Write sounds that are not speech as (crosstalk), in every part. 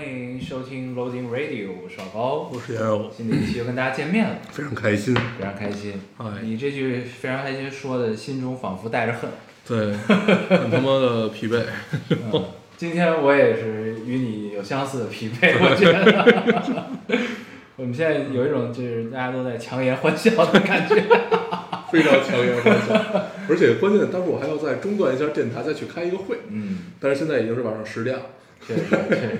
欢迎收听 Loading Radio，我是老高。我是杨友，新的一期又跟大家见面了，非常开心。非常开心。哎你这句非常开心说的，心中仿佛带着恨。对，很他妈的疲惫。(laughs) 嗯，今天我也是与你有相似的疲惫，(laughs) 我觉得。我们现在有一种就是大家都在强颜欢笑的感觉。(laughs) 非常强颜欢笑，而且关键，当时我还要再中断一下电台，再去开一个会。嗯，但是现在已经是晚上十点了，确实确实，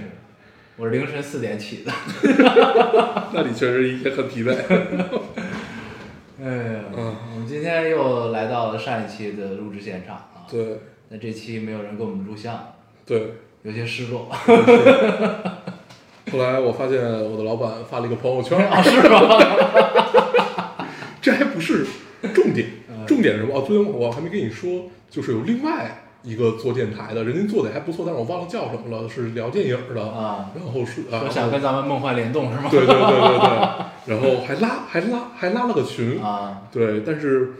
我是凌晨四点起的。(laughs) 那你确实也很疲惫。(laughs) 哎呀，嗯我们今天又来到了上一期的录制现场啊。对那这期没有人给我们录像，对，有些失落。(laughs) 后来我发现我的老板发了一个朋友圈，啊，是吗？这还不是重点嗯，重点是什么？哦，昨天我还没跟你说，就是有另外一个做电台的，人家做的还不错，但是我忘了叫什么了，是聊电影的。啊，然后是啊，说想跟咱们梦幻联动是吗？对对对对。对，然后还拉还拉还拉了个群，啊。对，但是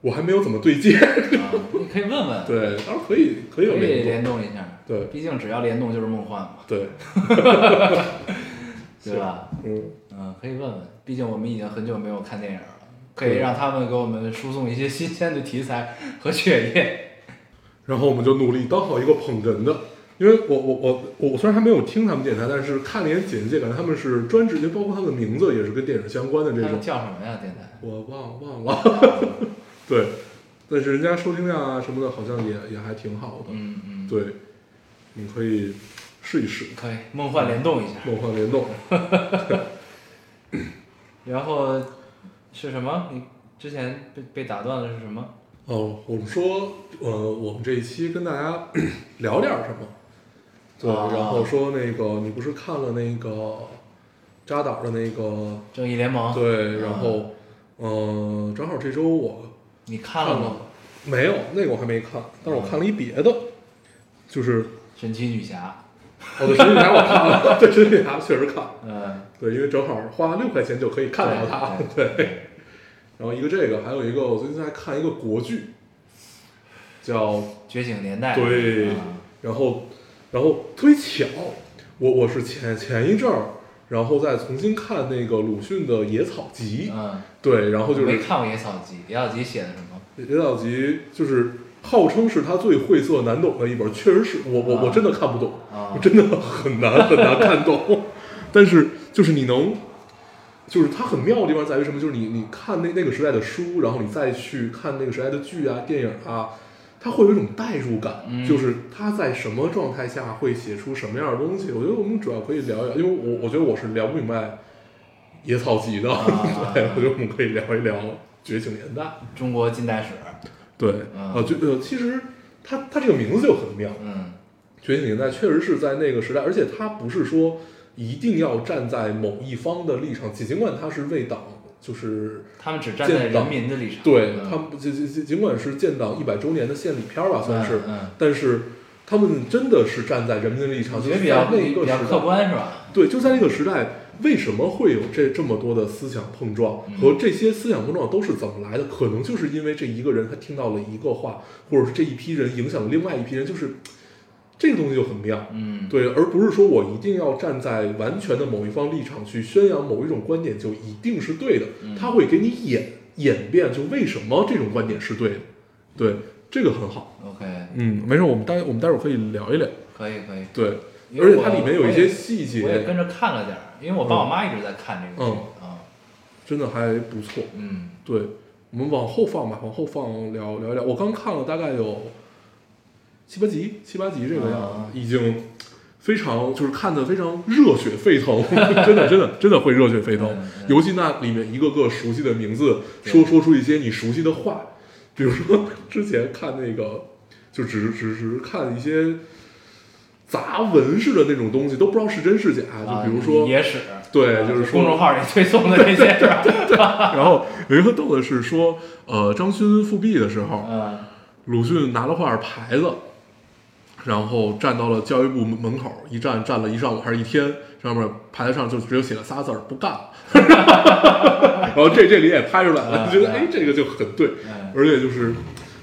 我还没有怎么对接，啊，你可以问问，(laughs) 对，当然可以可以有可以联动，联动一下。对。毕竟只要联动就是梦幻嘛，对，(laughs) 对吧？嗯，嗯，可以问问，毕竟我们已经很久没有看电影了，可以让他们给我们输送一些新鲜的题材和血液。然后我们就努力当好一个捧哏的。因为我我我我虽然还没有听他们电台，但是看了一眼简介，感觉他们是专职，就包括他们的名字也是跟电影相关的这种。叫什么呀？电台？我忘忘了，(laughs) 对，但是人家收听量啊什么的，好像也也还挺好的。嗯嗯，对，你可以试一试可以梦幻联动一下。梦幻联动。(laughs) 然后是什么？你之前被被打断的是什么？哦，我们说，呃，我们这一期跟大家 (coughs) 聊点儿什么？对，啊然后说那个，你不是看了那个扎导的那个？正义联盟。对，然啊后，呃，正好这周我你看了吗？没有那个我还没看，但是我看了一别的，就是神奇女侠。哦，对，神奇女侠我看了，对，神奇女侠 (laughs) 确实看，嗯，对，因为正好花六块钱就可以看到它，对。(laughs) 然后一个这个，还有一个我最近在看一个国剧，叫觉醒年代。对啊然后，然后特别巧，我我是前前一阵儿，然后再重新看那个鲁迅的《野草集》，嗯，对，然后就是没看过《野草集》，《野草集》写的什么？《野草集》就是号称是他最晦涩难懂的一本，确实是我我我真的看不懂，啊我真的很难很难看懂，(laughs) 但是就是你能。就是它很妙的地方在于什么？就是你你看那那个时代的书，然后你再去看那个时代的剧啊、电影啊，它会有一种代入感，嗯就是他在什么状态下会写出什么样的东西。我觉得我们主要可以聊一聊，因为我我觉得我是聊不明白《野草集》的，(laughs) 啊对，我觉得我们可以聊一聊《觉醒年代》。中国近代史。对，嗯呃，就呃，其实它它这个名字就很妙，嗯觉醒年代确实是在那个时代，而且它不是说一定要站在某一方的立场，尽管他是为党，就是他们只站在人民的立场。对嗯他们尽尽尽管是建党一百周年的献礼片儿吧，算是，嗯，但是他们真的是站在人民的立场，我就是觉得比较在那个比较时代，客观是吧？对，就在那个时代，为什么会有这这么多的思想碰撞？嗯和这些思想碰撞都是怎么来的？可能就是因为这一个人他听到了一个话，或者是这一批人影响了另外一批人，就是这个东西就很妙。嗯，对，而不是说我一定要站在完全的某一方立场去宣扬某一种观点就一定是对的，嗯他会给你演演变，就为什么这种观点是对的。对，这个很好。OK，嗯，没事，我们待我们待会儿可以聊一聊。可以可以。对，而且它里面有一些细节我也跟着看了点儿，因为我爸我妈一直在看这个剧啊。真的还不错。嗯对，我们往后放吧，往后放聊聊一聊。我刚看了大概有七八集，七八集这个样子，啊已经非常就是看的非常热血沸腾，(laughs) 真的真的真的会热血沸腾。尤其那里面一个个熟悉的名字，说说出一些你熟悉的话，比如说之前看那个，就只是只是看一些杂文似的那种东西，都不知道是真是假。啊就比如说，野史，对，就是说公众号里推送的那些是吧？然后有一个逗的是说，呃，张勋复辟的时候，嗯鲁迅拿了块牌子，然后站到了教育部门门口，一站站了一上午还是一天，上面牌子上就只有写了仨字儿“不干了”，(laughs) 然后这这里也拍出来了，嗯觉得哎这个就很对，嗯。而且就是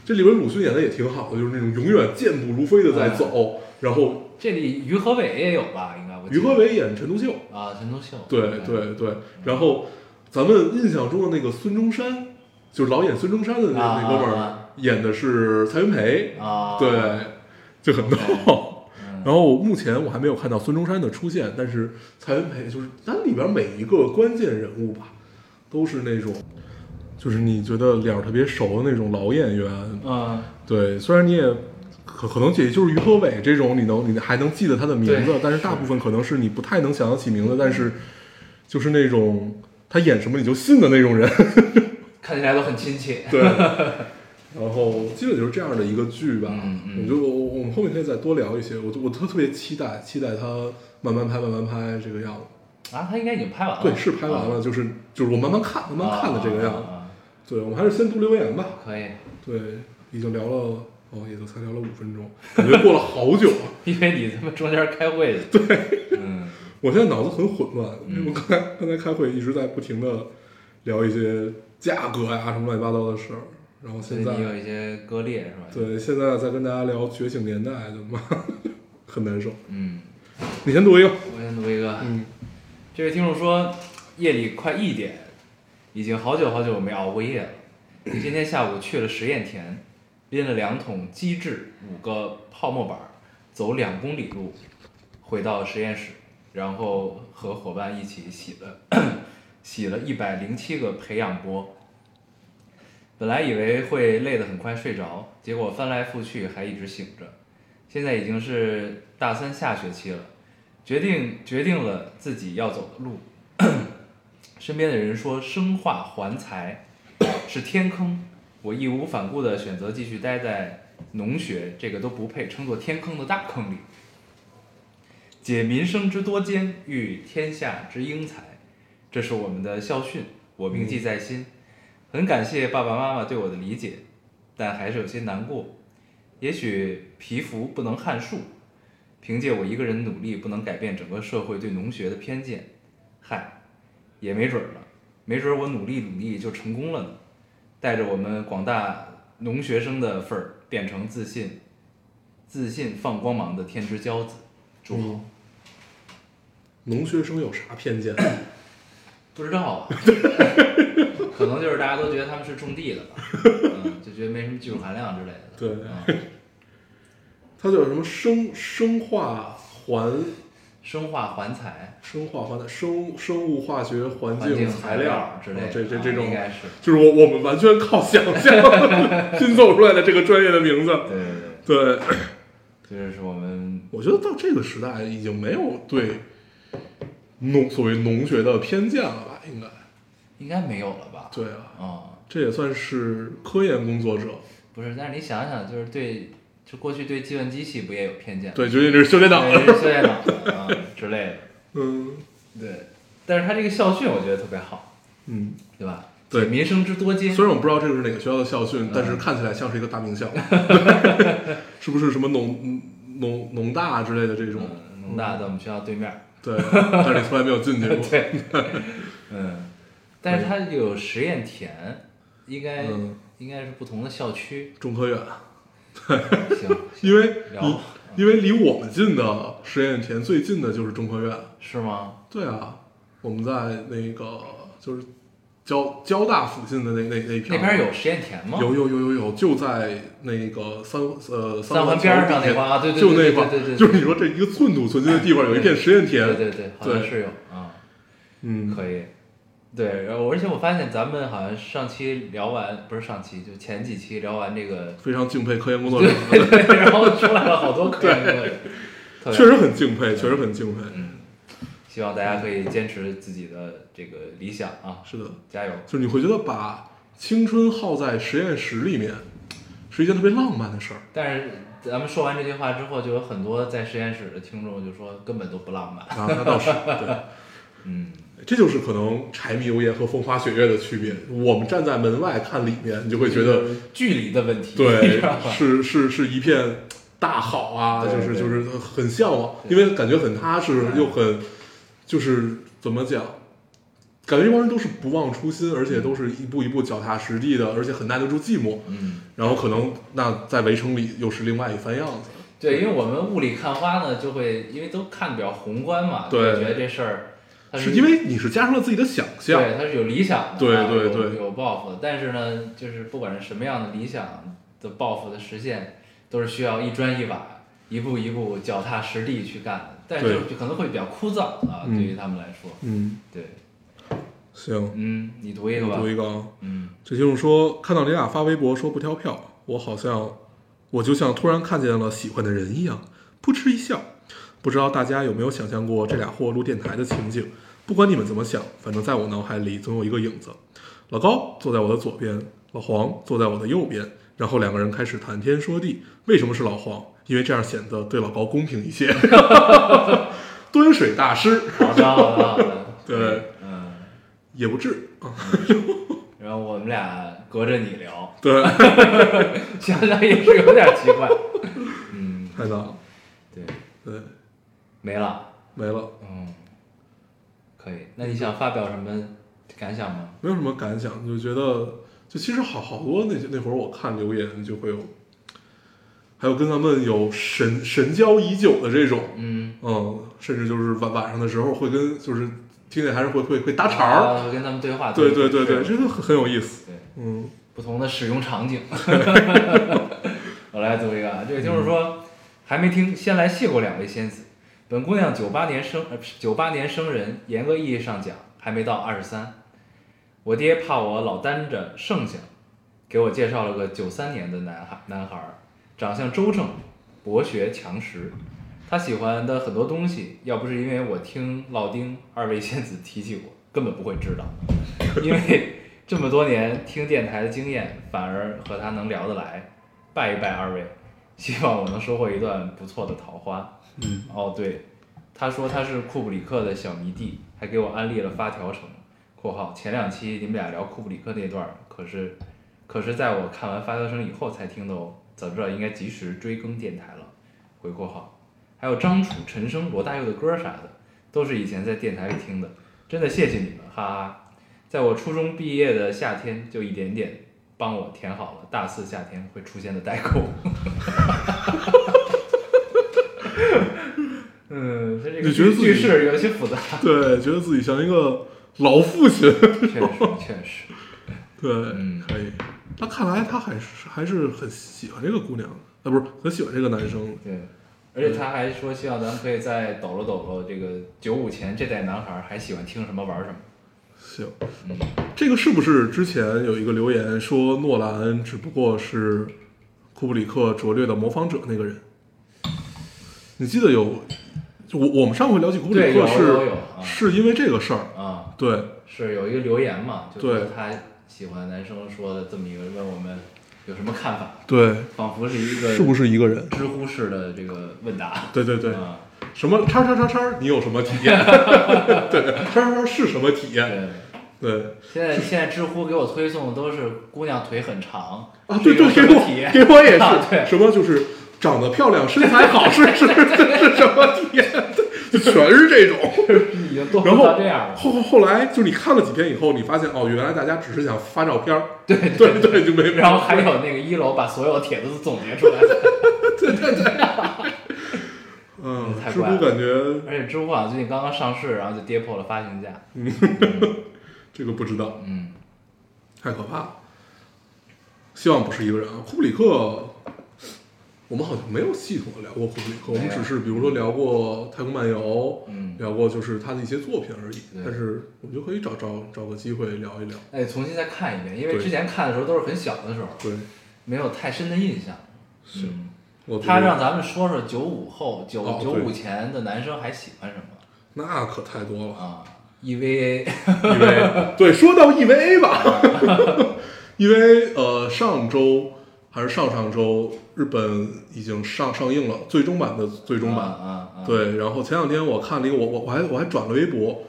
这里边鲁迅演的也挺好的，就是那种永远健步如飞的在走，然后。这里于和伟也有吧？应该我于和伟演陈独秀，啊，陈独秀，对嗯。对对，然后咱们印象中的那个孙中山，就是老演孙中山的那啊那哥们儿演的是蔡元培，啊，对，就很逗。嗯，然后目前我还没有看到孙中山的出现，但是蔡元培就是它里边每一个关键人物吧，都是那种，就是你觉得脸儿特别熟的那种老演员。啊，对，虽然你也可可能也就是于和伟这种，你能你还能记得他的名字，但是大部分可能是你不太能想得起名字，但是就是那种他演什么你就信的那种人。(laughs) 看起来都很亲切。(laughs) 对，然后基本就是这样的一个剧吧。嗯嗯我觉得我我我们后面可以再多聊一些。我我特特别期待期待他慢慢拍慢慢拍这个样子。啊，他应该已经拍完了。对，是拍完了，就是就是我慢慢看慢慢看的这个样子。对，我们还是先读留言吧。可以，对，已经聊了哦，也就才聊了五分钟，感觉过了好久啊。(laughs) 因为你他妈中间开会。(laughs) 对，嗯我现在脑子很混乱，因为嗯我刚才刚才开会一直在不停的聊一些价格呀什么乱七八糟的事儿，然后现在你有一些割裂是吧？，对现在在跟大家聊《觉醒年代》，就妈很难受。嗯，你先读一个，我先读一个。嗯，这位听众说，夜里快一点，已经好久好久没熬过夜了。今天下午去了实验田，拎了两桶机制，五个泡沫板儿，走两公里路，回到实验室，然后和伙伴一起洗了 (coughs) 洗了一百零七个培养波。本来以为会累得很快睡着，结果翻来覆去还一直醒着。现在已经是大三下学期了，决定决定了自己要走的路。(clears throat) 身边的人说生化环材是天坑，我义无反顾地选择继续待在农学这个都不配称作天坑的大坑里。解民生之多艰，育天下之英才，这是我们的校训，我铭记在心。很感谢爸爸妈妈对我的理解，但还是有些难过。也许皮肤不能撼树，凭借我一个人努力，不能改变整个社会对农学的偏见。嗨，也没准儿了，没准儿我努力努力就成功了呢。带着我们广大农学生的份儿，变成自信、自信放光芒的天之骄子。祝好。农学生有啥偏见？不知道啊，(laughs) 可能就是大家都觉得他们是种地的吧，嗯，就觉得没什么技术含量之类的。对嗯它叫什么生生化环生化环材、生化环生生物化学环环境材料之类的，啊这这这啊种应该是。就是我我们完全靠想象 (laughs) 拼凑出来的这个专业的名字。对对对，对，这是我们 (clears throat) 我觉得到这个时代已经没有对农所谓农学的偏见了吧？应该应该没有了吧？对啊，啊、这也算是科研工作者。不是，但是你想想，就是对，就过去对计算机系不也有偏见？对，究竟这是修电脑的，是修电脑啊 (laughs) 之类的。嗯对，但是他这个校训我觉得特别好，嗯，对吧？对民生之多艰。虽然我不知道这个是哪个学校的校训，但嗯是看起来像是一个大名校，(laughs) 是不是什么农农农大之类的这种？嗯，农大在我们学校对面。对，但是你从来没有进去过。(laughs) 对，嗯，但是它有实验田，应该、嗯。应该是不同的校区。中科院，行，(laughs) 因为因为离我们近的实验田最近的就是中科院。是吗？对啊，我们在那个就是交交大附近的那那那片儿。那边有实验田吗？有有有有有，就在那个三呃三环边儿上那块儿啊对对对就那块儿。对对对。对就是你说这一个寸土寸金的地方有一片实验田，对对对，好像对。是有啊，嗯，可以。对，然后而且我发现咱们好像上期聊完，不是上期，就前几期聊完这个，非常敬佩科研工作者，对 (laughs) 对，然后出来了好多科研工作者，确实很敬佩，确实很敬佩。嗯，希望大家可以坚持自己的这个理想啊，是的，加油！就是你会觉得把青春耗在实验室里面是一件特别浪漫的事儿。但是咱们说完这句话之后，就有很多在实验室的听众就说根本都不浪漫。啊，那倒是对。(laughs) 嗯，这就是可能柴米油盐和风花雪月的区别。我们站在门外看里面，你就会觉得，距离的问题，对是是是一片大好啊，就是就是很向往，因为感觉很踏实，又很就是怎么讲，感觉这帮人都是不忘初心，而且都是一步一步脚踏实地的，而且很耐得住寂寞。嗯，然后可能那在围城里又是另外一番样子。对，因为我们雾里看花呢，就会因为都看得比较宏观嘛，对就觉得这事儿，它是因为你是加上了自己的想象，对，他是有理想的，对对对有抱负的。但是呢，就是不管是什么样的理想的抱负的实现，都是需要一砖一瓦、一步一步脚踏实地去干的。但是就可能会比较枯燥啊，嗯对于他们来说，嗯，对，行，嗯，你读一个吧我读，一个啊。嗯这听众说，看到你俩发微博说不挑票，我好像我就像突然看见了喜欢的人一样，扑哧一笑。不知道大家有没有想象过这俩货录电台的情景？不管你们怎么想，反正在我脑海里总有一个影子。老高坐在我的左边，老黄坐在我的右边，然后两个人开始谈天说地。为什么是老黄？因为这样显得对老高公平一些。(laughs) 蹲水大师。好的好的好的，对，嗯，也不至。啊，然后我们俩隔着你聊，对，(laughs) 想想也是有点奇怪，(laughs) 嗯，太难了，对，对，没了，没了。嗯，可以。那你想发表什么感想吗？没有什么感想，就觉得就其实好好多那那会儿我看留言就会有，还有跟咱们有神神交已久的这种，嗯，嗯，甚至就是晚晚上的时候会跟就是听见还是会会会搭茬儿，啊跟他们对话，对对对对，这个很很有意思，对嗯不同的使用场景。(laughs) 我来读一个，啊，这个就是说，还没听，先来谢过两位仙子。本姑娘九八年生，呃，九八年生人，严格意义上讲还没到二十三。我爹怕我老担着剩下，给我介绍了个九三年的男孩，男孩，长相周正，博学强识。他喜欢的很多东西，要不是因为我听老丁二位仙子提起过，根本不会知道。因为这么多年听电台的经验，反而和他能聊得来。拜一拜二位，希望我能收获一段不错的桃花。嗯，哦，对，他说他是库布里克的小迷弟，还给我安利了发条城（括号前两期你们俩聊库布里克那段，可是可是在我看完发条城以后才听的哦，早知道应该及时追更电台了）。回括号，还有张楚、陈升、罗大佑的歌啥的，都是以前在电台里听的，真的谢谢你们，哈哈。在我初中毕业的夏天，就一点点帮我填好了大四夏天会出现的代沟。(laughs) 嗯，他这个你觉得自己句式有些复杂，(laughs) 对，觉得自己像一个老父亲，确实 (laughs) 确实，对，嗯可以。那看来他还是还是很喜欢这个姑娘，啊，不是很喜欢这个男生，对。而且他还说，希望咱们可以再抖搂抖搂这个九五前这代男孩儿还喜欢听什么玩什么。行，嗯，这个是不是之前有一个留言说诺兰只不过是库布里克拙劣的模仿者那个人？你记得有？就我我们上回了解库布里对，有克是有有啊是因为这个事儿，啊，对是有一个留言嘛，就是他喜欢男生说的这么一个，问我们有什么看法，对，仿佛是一个是不是一个人？知乎式的这个问答。对对对，啊，什么叉叉叉叉，你有什么体验？(laughs) 对，叉叉叉是什么体验？对。对现在现在知乎给我推送的都是姑娘腿很长啊，对对，给我体验？给我也啊是，对什么就是长得漂亮、身材好是是是什么体验？就全是这种。(laughs) 然后这样了。后后后来就是你看了几天以后，你发现哦，原来大家只是想发照片儿，对对对，就没。然后还有那个一楼把所有帖子都总结出来，(laughs) (laughs) 嗯，知乎太怪了感觉而且知乎好像最近刚刚上市，然后就跌破了发行价。这个不知道，嗯，太可怕了。希望不是一个人啊，库布里克，我们好像没有系统的聊过库布里克，我们只是比如说聊过《太空漫游》，嗯聊过就是他的一些作品而已。对但是我们就可以找找找个机会聊一聊。哎重新再看一遍，因为之前看的时候都是很小的时候，对，没有太深的印象。是嗯，我他让咱们说说九五后、九九五前的男生还喜欢什么那可太多了。啊？EVA，EVA 对，说到 EVA 吧，EVA 呃上周还是上上周，日本已经上上映了最终版的最终版。啊啊，啊，对，然后前两天我看了一个，我我我还我还转了微博，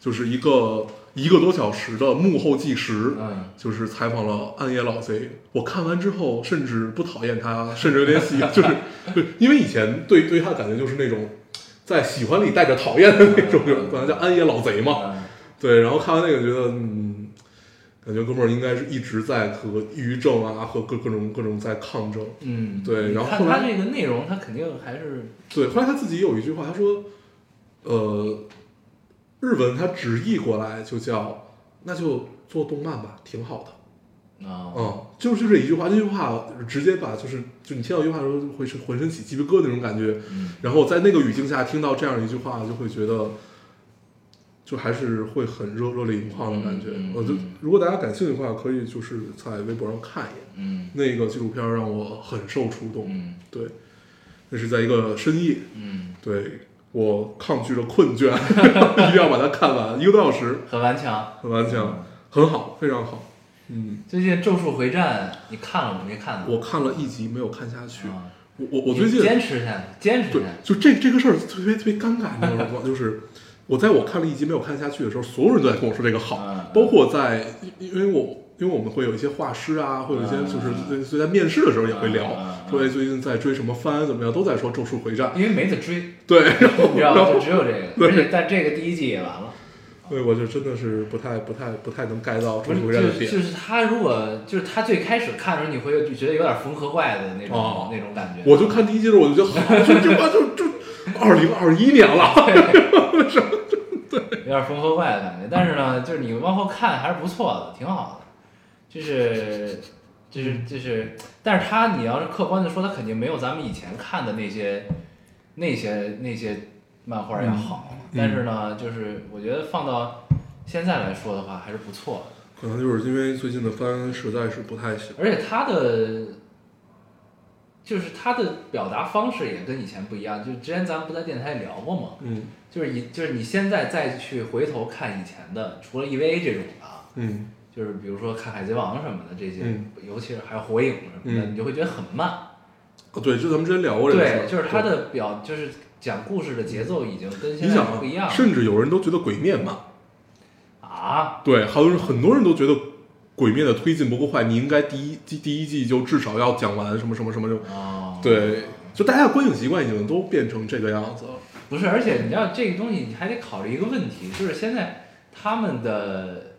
就是一个一个多小时的幕后纪实，嗯就是采访了暗夜老贼。我看完之后，甚至不讨厌他，(laughs) 甚至有点喜，(laughs) 就是对，因为以前对对他的感觉就是那种在喜欢里带着讨厌的那种，管他叫暗夜老贼嘛。嗯对，然后看完那个觉得，嗯，感觉哥们儿应该是一直在和抑郁症啊，和各各种各种在抗争。嗯，对然后后来他这个内容，他肯定还是对，后来他自己有一句话，他说，呃，日文他直译过来就叫，那就做动漫吧，挺好的。啊，嗯，就是这一句话，这句话直接把就是就你听到一句话的时候会是浑身起鸡皮疙瘩那种感觉，嗯然后在那个语境下听到这样一句话，就会觉得，就还是会很热热泪盈眶的感觉。我就嗯如果大家感兴趣的话，可以就是在微博上看一眼嗯那个纪录片，让我很受触动。嗯对，那是在一个深夜，嗯，对我抗拒着困倦，(laughs) 一定要把它看完，一个多小时，很顽强，很顽强，很好，非常好。嗯，最近《咒术回战》你看了吗？没看呢。我看了一集没有看下去。啊，我我我最近坚持下去，坚持对下，去。就这这个事儿特别特别尴尬，你知道吗？(laughs) 就是我在我看了一集没有看下去的时候，所有人都在跟我说这个好嗯，包括在因因为我因为我们会有一些画师啊，会有一些就是嗯所以在面试的时候也会聊说哎最近在追什么番怎么样，都在说《咒术回战》。因为没得追，(laughs) 对，然后就只有这个，对而且但这个第一季也完了。对我就真的是不太不太不太能 get 到《回战》的点。就是就是他如果就是他最开始看的时候，你会就觉得有点缝合怪的那种、哦那种感觉。我就看第一季的时候，我就觉得好，就这话就就二零二一年了。(laughs) 有点缝合怪的感觉，但是呢，就是你往后看还是不错的，挺好的。就是就是就是，但是他你要是客观的说，他肯定没有咱们以前看的那些那些那些漫画要好。嗯但是呢，就是我觉得放到现在来说的话，还是不错的。可能就是因为最近的番实在是不太行。而且他的就是他的表达方式也跟以前不一样。就之前咱们不在电台里聊过吗？嗯就是你就是你现在再去回头看以前的，除了 EVA 这种的啊，嗯就是比如说看《海贼王》什么的这些，嗯尤其是还有《火影》什么的，嗯你就会觉得很慢。哦，对，就咱们之前聊过这个。对，就是他的表，就是讲故事的节奏已经跟现在不一样了甚至有人都觉得《鬼灭》慢。啊。对，好多人很多人都觉得《鬼灭》的推进不够快，你应该第一第第一季就至少要讲完什么什么什么就。哦，对，就大家的观影习惯已经都变成这个样子了。不是，而且你知道这个东西，你还得考虑一个问题，就是现在他们的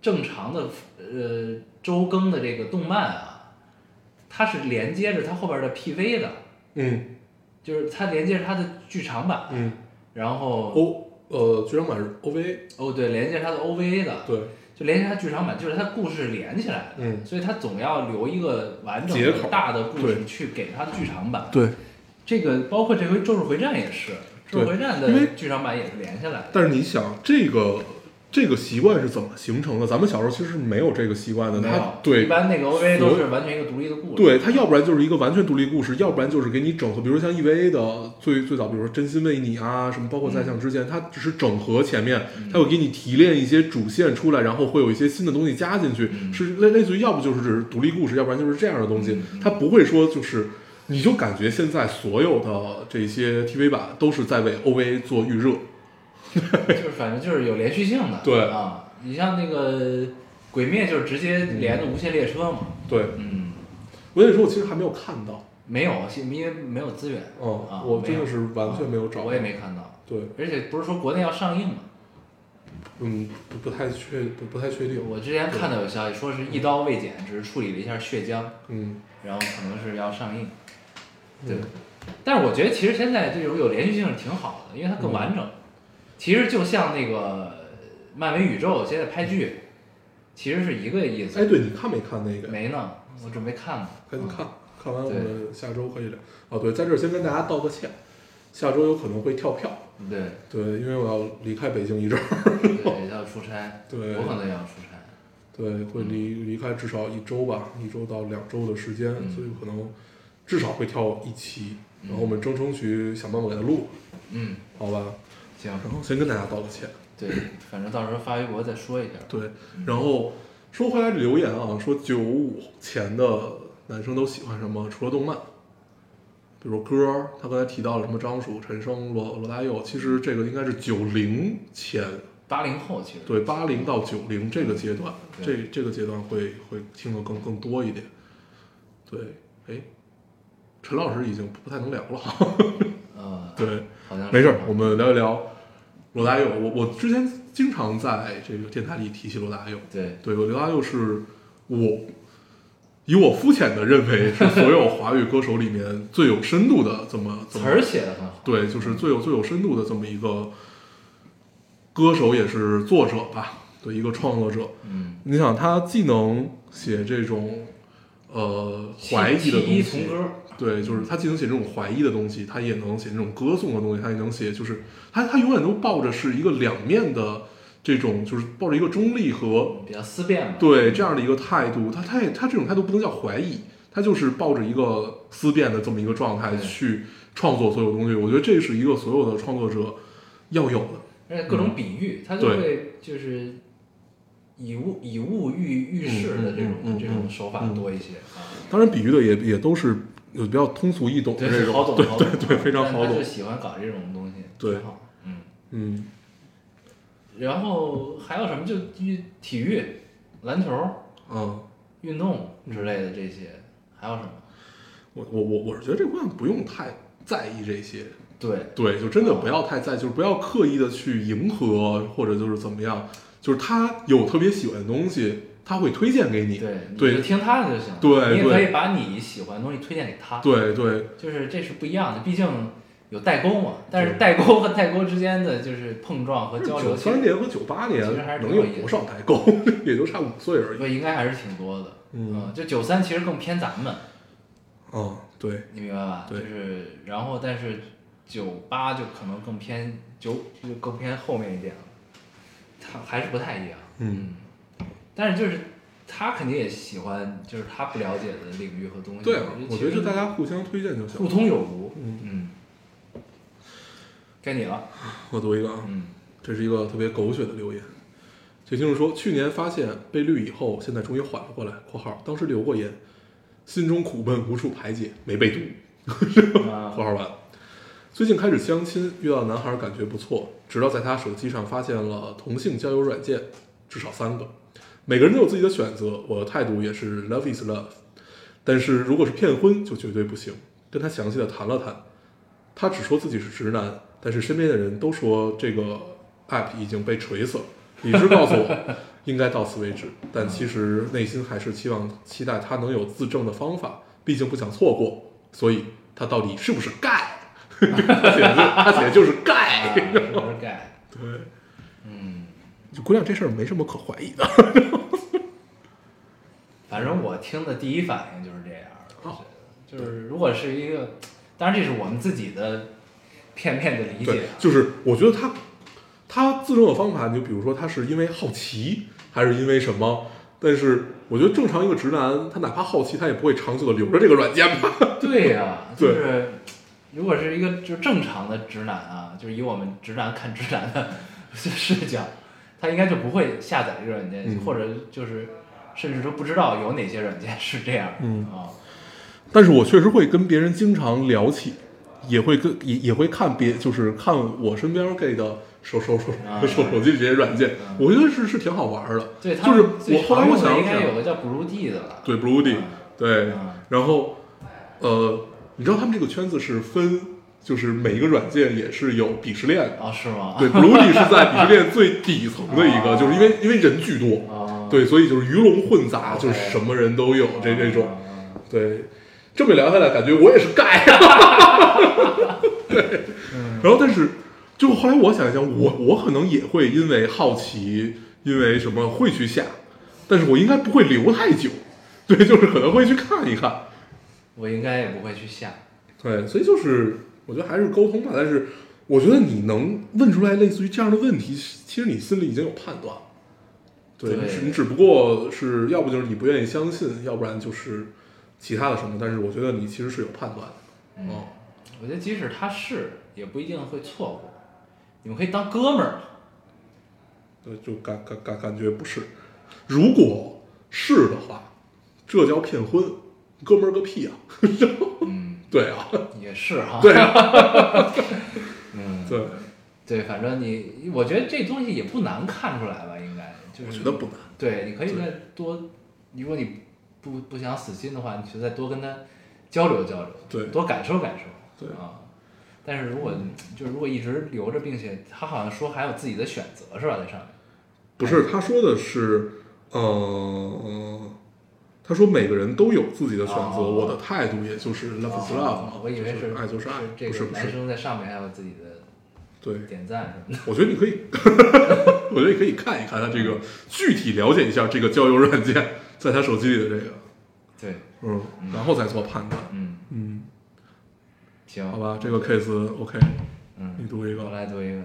正常的呃周更的这个动漫啊，它是连接着它后边的 PV 的，嗯就是它连接着它的剧场版，嗯然后，O 呃，剧场版是 OVA，哦对，连接着它的 OVA 的，对，就连接它剧场版，就是它故事连起来的，嗯所以它总要留一个完整的大的故事去给它的剧场版。对。这个包括这回《咒术回战》也是，《咒术回战》的因为的剧场版也是连下来的。但是你想，这个这个习惯是怎么形成的？咱们小时候其实是没有这个习惯的。对一般那个 OVA 都是完全一个独立的故事。对，它要不然就是一个完全独立故事，要不然就是给你整合，比如像 EVA 的最最早，比如说《真心为你》啊，什么包括在像之前，它只是整合前面，它会给你提炼一些主线出来，然后会有一些新的东西加进去，嗯是类类似于要不就是只是独立故事，要不然就是这样的东西嗯，它不会说就是。你就感觉现在所有的这些 TV 版都是在为 OVA 做预热，(laughs) 就是反正就是有连续性的。对啊，你像那个《鬼灭》就是直接连的无限列车嘛。对，嗯，我跟你说，我其实还没有看到，没有，因为没有资源。嗯，啊我真的是完全没有找到，我也没看到。对，而且不是说国内要上映吗？嗯，不不太确不不太确定，我之前看到有消息说是一刀未剪，只是处理了一下血浆，嗯，然后可能是要上映。对嗯，但是我觉得其实现在这种有连续性是挺好的，因为它更完整。其实就像那个漫威宇宙现在拍剧，其实是一个意思。哎，对，你看没看那个？没呢，我准备看呢。赶紧看，看完我们下周可以聊。哦，对，在这儿先跟大家道个歉，下周有可能会跳票，对对，因为我要离开北京一阵儿，对，要出差，(laughs) 对我可能也要出差。对，会离离开至少一周吧，一周到两周的时间，嗯所以可能至少会跳一期，嗯然后我们争争取想办法给它录，嗯，好吧？行，然后先跟大家道个歉，对，反正到时候发微博再说一下。对，然后说回来这留言啊，说九五前的男生都喜欢什么？除了动漫，比如歌儿，他刚才提到了什么张曙、陈升、罗罗大佑，其实这个应该是九零前八零后其实对八零到九零这个阶段，这这个阶段会会听的更更多一点。对，哎，陈老师已经不太能聊了，(laughs) 啊，对，好像是没事儿，我们聊一聊罗大佑。我我之前经常在这个电台里提起罗大佑，对对，罗大佑是我以我肤浅的认为是所有华语歌手里面最有深度的这么这么词儿写的很好，对，就是最有最有深度的这么一个歌手，也是作者吧，的，一个创作者。嗯，你想，他既能写这种呃怀疑的东西从，歌，对，就是他既能写这种怀疑的东西，他也能写这种歌颂的东西，他也能写，就是他他永远都抱着是一个两面的这种，就是抱着一个中立和比较思辨嘛。对这样的一个态度，他他也他这种态度不能叫怀疑，他就是抱着一个思辨的这么一个状态去创作所有东西。我觉得这是一个所有的创作者要有的。而且各种比喻，他就会就是以物以物喻喻事的这种这种手法多一些啊。当然，比喻的也也都是有比较通俗易懂的这对，种，好懂，对对对，非常好懂。喜欢搞这种东西，对，嗯。嗯，然后还有什么？就体体育、篮球、嗯，运动之类的这些，还有什么？我我我我是觉得这姑娘不用太在意这些，对，对，就真的不要太在意，就是不要刻意的去迎合或者就是怎么样，就是她有特别喜欢的东西，她会推荐给你。对，你对就听他的就行。对你也可以把你喜欢的东西推荐给他。，对对就是这是不一样的，毕竟有代沟嘛。但是代沟和代沟之间的就是碰撞和交流，九三年和九八年其实还是多少代沟？(laughs) 也就差五岁而已。对。应该还是挺多的。嗯就九三其实更偏咱们，嗯，对，你明白吧？对就是然后但是九八就可能更偏九就更偏后面一点了，他还是不太一样。嗯，但是就是他肯定也喜欢，就是他不了解的领域和东西。对啊，我觉得就大家互相推荐就行互。通有无。嗯嗯，该你了。我读一个啊，嗯这是一个特别狗血的留言。这听众说，去年发现被绿以后，现在终于缓了过来（括号当时留过言），心中苦闷无处排解，没被读。(laughs) 啊括号完。最近开始相亲，遇到男孩感觉不错，直到在他手机上发现了同性交友软件，至少三个。每个人都有自己的选择，我的态度也是 love is love。但是如果是骗婚，就绝对不行。跟他详细的谈了谈，他只说自己是直男，但是身边的人都说这个 app 已经被锤死了。理智告诉我，(laughs) 应该到此为止，但其实内心还是期望期待他能有自证的方法，毕竟不想错过。所以他到底是不是盖？(laughs) 他写的就他写的就是盖。(laughs) 是 gay？对，嗯，就姑娘这事儿没什么可怀疑的。(laughs) 反正我听的第一反应就是这样的。我哦觉得就是如果是一个，当然这是我们自己的片面的理解，啊。就是我觉得他他自证的方法，你就比如说他是因为好奇，还是因为什么？但是我觉得正常一个直男，他哪怕好奇，他也不会长久的留着这个软件吧？(laughs) 对呀、就是如果是一个就正常的直男啊，就是以我们直男看直男的 (laughs) 视角，他应该就不会下载这个软件，嗯或者就是甚至都不知道有哪些软件是这样的、嗯啊。但是我确实会跟别人经常聊起，也会跟也也会看别就是看我身边 gay 的手手手啊手手机这些软件，嗯我觉得是是挺好玩的。对，他就是们我后来我想应该有个叫 Blue D 的吧？对 Bloody，嗯对嗯，然后呃，你知道他们这个圈子是分，就是每一个软件也是有鄙视链的。啊，是吗？对，Bloody 是在鄙视链最底层的一个，哦 (laughs) 就是因为因为人巨多，啊，对，所以就是鱼龙混杂，就是什么人都有这这种。啊对，这么聊下来，感觉我也是盖。(laughs) 对，然后但是就后来我想一想，我我可能也会因为好奇，因为什么会去下，但是我应该不会留太久。对，就是可能会去看一看。我应该也不会去下。对，所以就是我觉得还是沟通吧。但是我觉得你能问出来类似于这样的问题，其实你心里已经有判断了。对，对你只不过是要不就是你不愿意相信，要不然就是其他的什么。但是我觉得你其实是有判断的。嗯哦，我觉得即使他是，也不一定会错过。你们可以当哥们儿嘛。对，就感感感感觉不是。如果是的话，这叫骗婚，哥们儿个屁啊！嗯，对啊，也是哈。对啊，(laughs) 嗯，对，对，反正你，我觉得这东西也不难看出来吧，应该就是我觉得不难。对，你可以再多，如果你不不想死心的话，你就再多跟他交流交流，对多感受感受，对啊。但是如果就是如果一直留着，并且他好像说还有自己的选择是吧，在上面。不是，他说的是，呃，他说每个人都有自己的选择，哦。我的态度也就是 love is love，嘛我以为就是爱就是爱，这个男生在上面还有自己的对，点赞什么的。我觉得你可以，(laughs) 我觉得你可以看一看他这个具体了解一下这个交友软件在他手机里的这个，对，嗯，然后再做判断，嗯，嗯，行，好吧，这个 case OK，嗯，你读一个。我来读一个。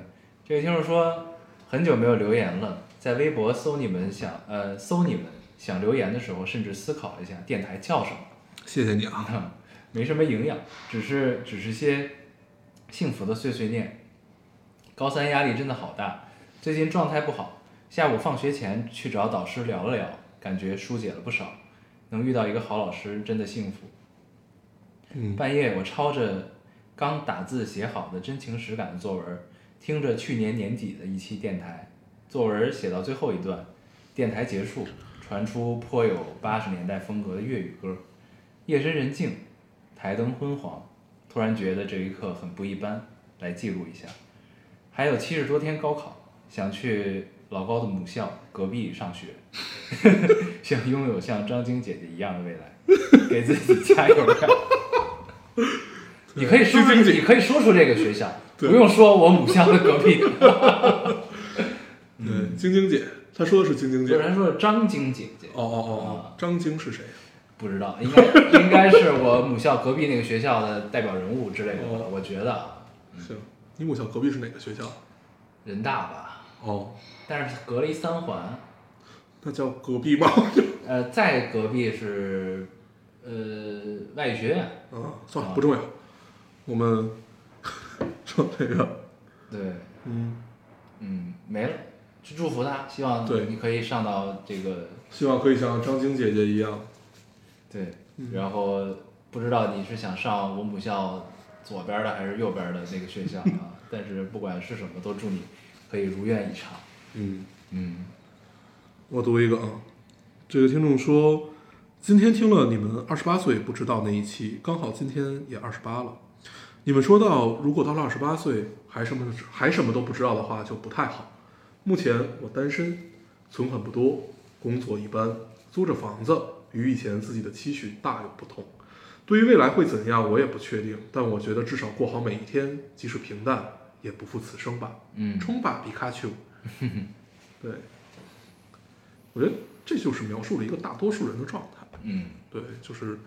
这位听众说，很久没有留言了，在微博搜你们想呃搜你们想留言的时候，甚至思考了一下电台叫什么，谢谢你啊，没什么营养，只是只是些幸福的碎碎念。高三压力真的好大，最近状态不好，下午放学前去找导师聊了聊，感觉疏解了不少。能遇到一个好老师真的幸福。嗯，半夜我抄着刚打字写好的真情实感的作文，听着去年年底的一期电台，作文写到最后一段，电台结束，传出颇有八十年代风格的粤语歌，夜深人静，台灯昏黄，突然觉得这一刻很不一般，来记录一下。还有七十多天高考，想去老高的母校隔壁上学，(laughs) 想拥有像张晶姐姐一样的未来，给自己加油呀！(laughs) 你可以说你可以说出这个学校，不用说我母校的隔壁。(laughs) 对，晶晶姐，他说的是晶晶姐，有人说张晶姐姐，哦哦哦哦，张晶是谁？不知道，应该应该是我母校隔壁那个学校的代表人物之类的我觉得啊行，你母校隔壁是哪个学校？人大吧，哦，但是隔了一三环，那叫隔壁吗？(laughs) 呃，在隔壁是呃外语学院，啊，算了，啊不重要。我们 (laughs) 说这个，对，嗯，嗯，没了，去祝福他，希望对你可以上到这个希望可以像张晶姐姐一样。对，嗯然后不知道你是想上我母校左边的还是右边的那个学校啊？(laughs) 但是不管是什么，都祝你可以如愿以偿。嗯，嗯，我读一个啊，这个听众说，今天听了你们二十八岁不知道那一期，刚好今天也二十八了。你们说到，如果到了二十八岁还什么还什么都不知道的话，就不太好。目前我单身，存款不多，工作一般，租着房子，与以前自己的期许大有不同。对于未来会怎样，我也不确定，但我觉得至少过好每一天，即使平淡，也不负此生吧。嗯冲吧，皮卡丘！(laughs) 对，我觉得这就是描述了一个大多数人的状态。嗯对，就是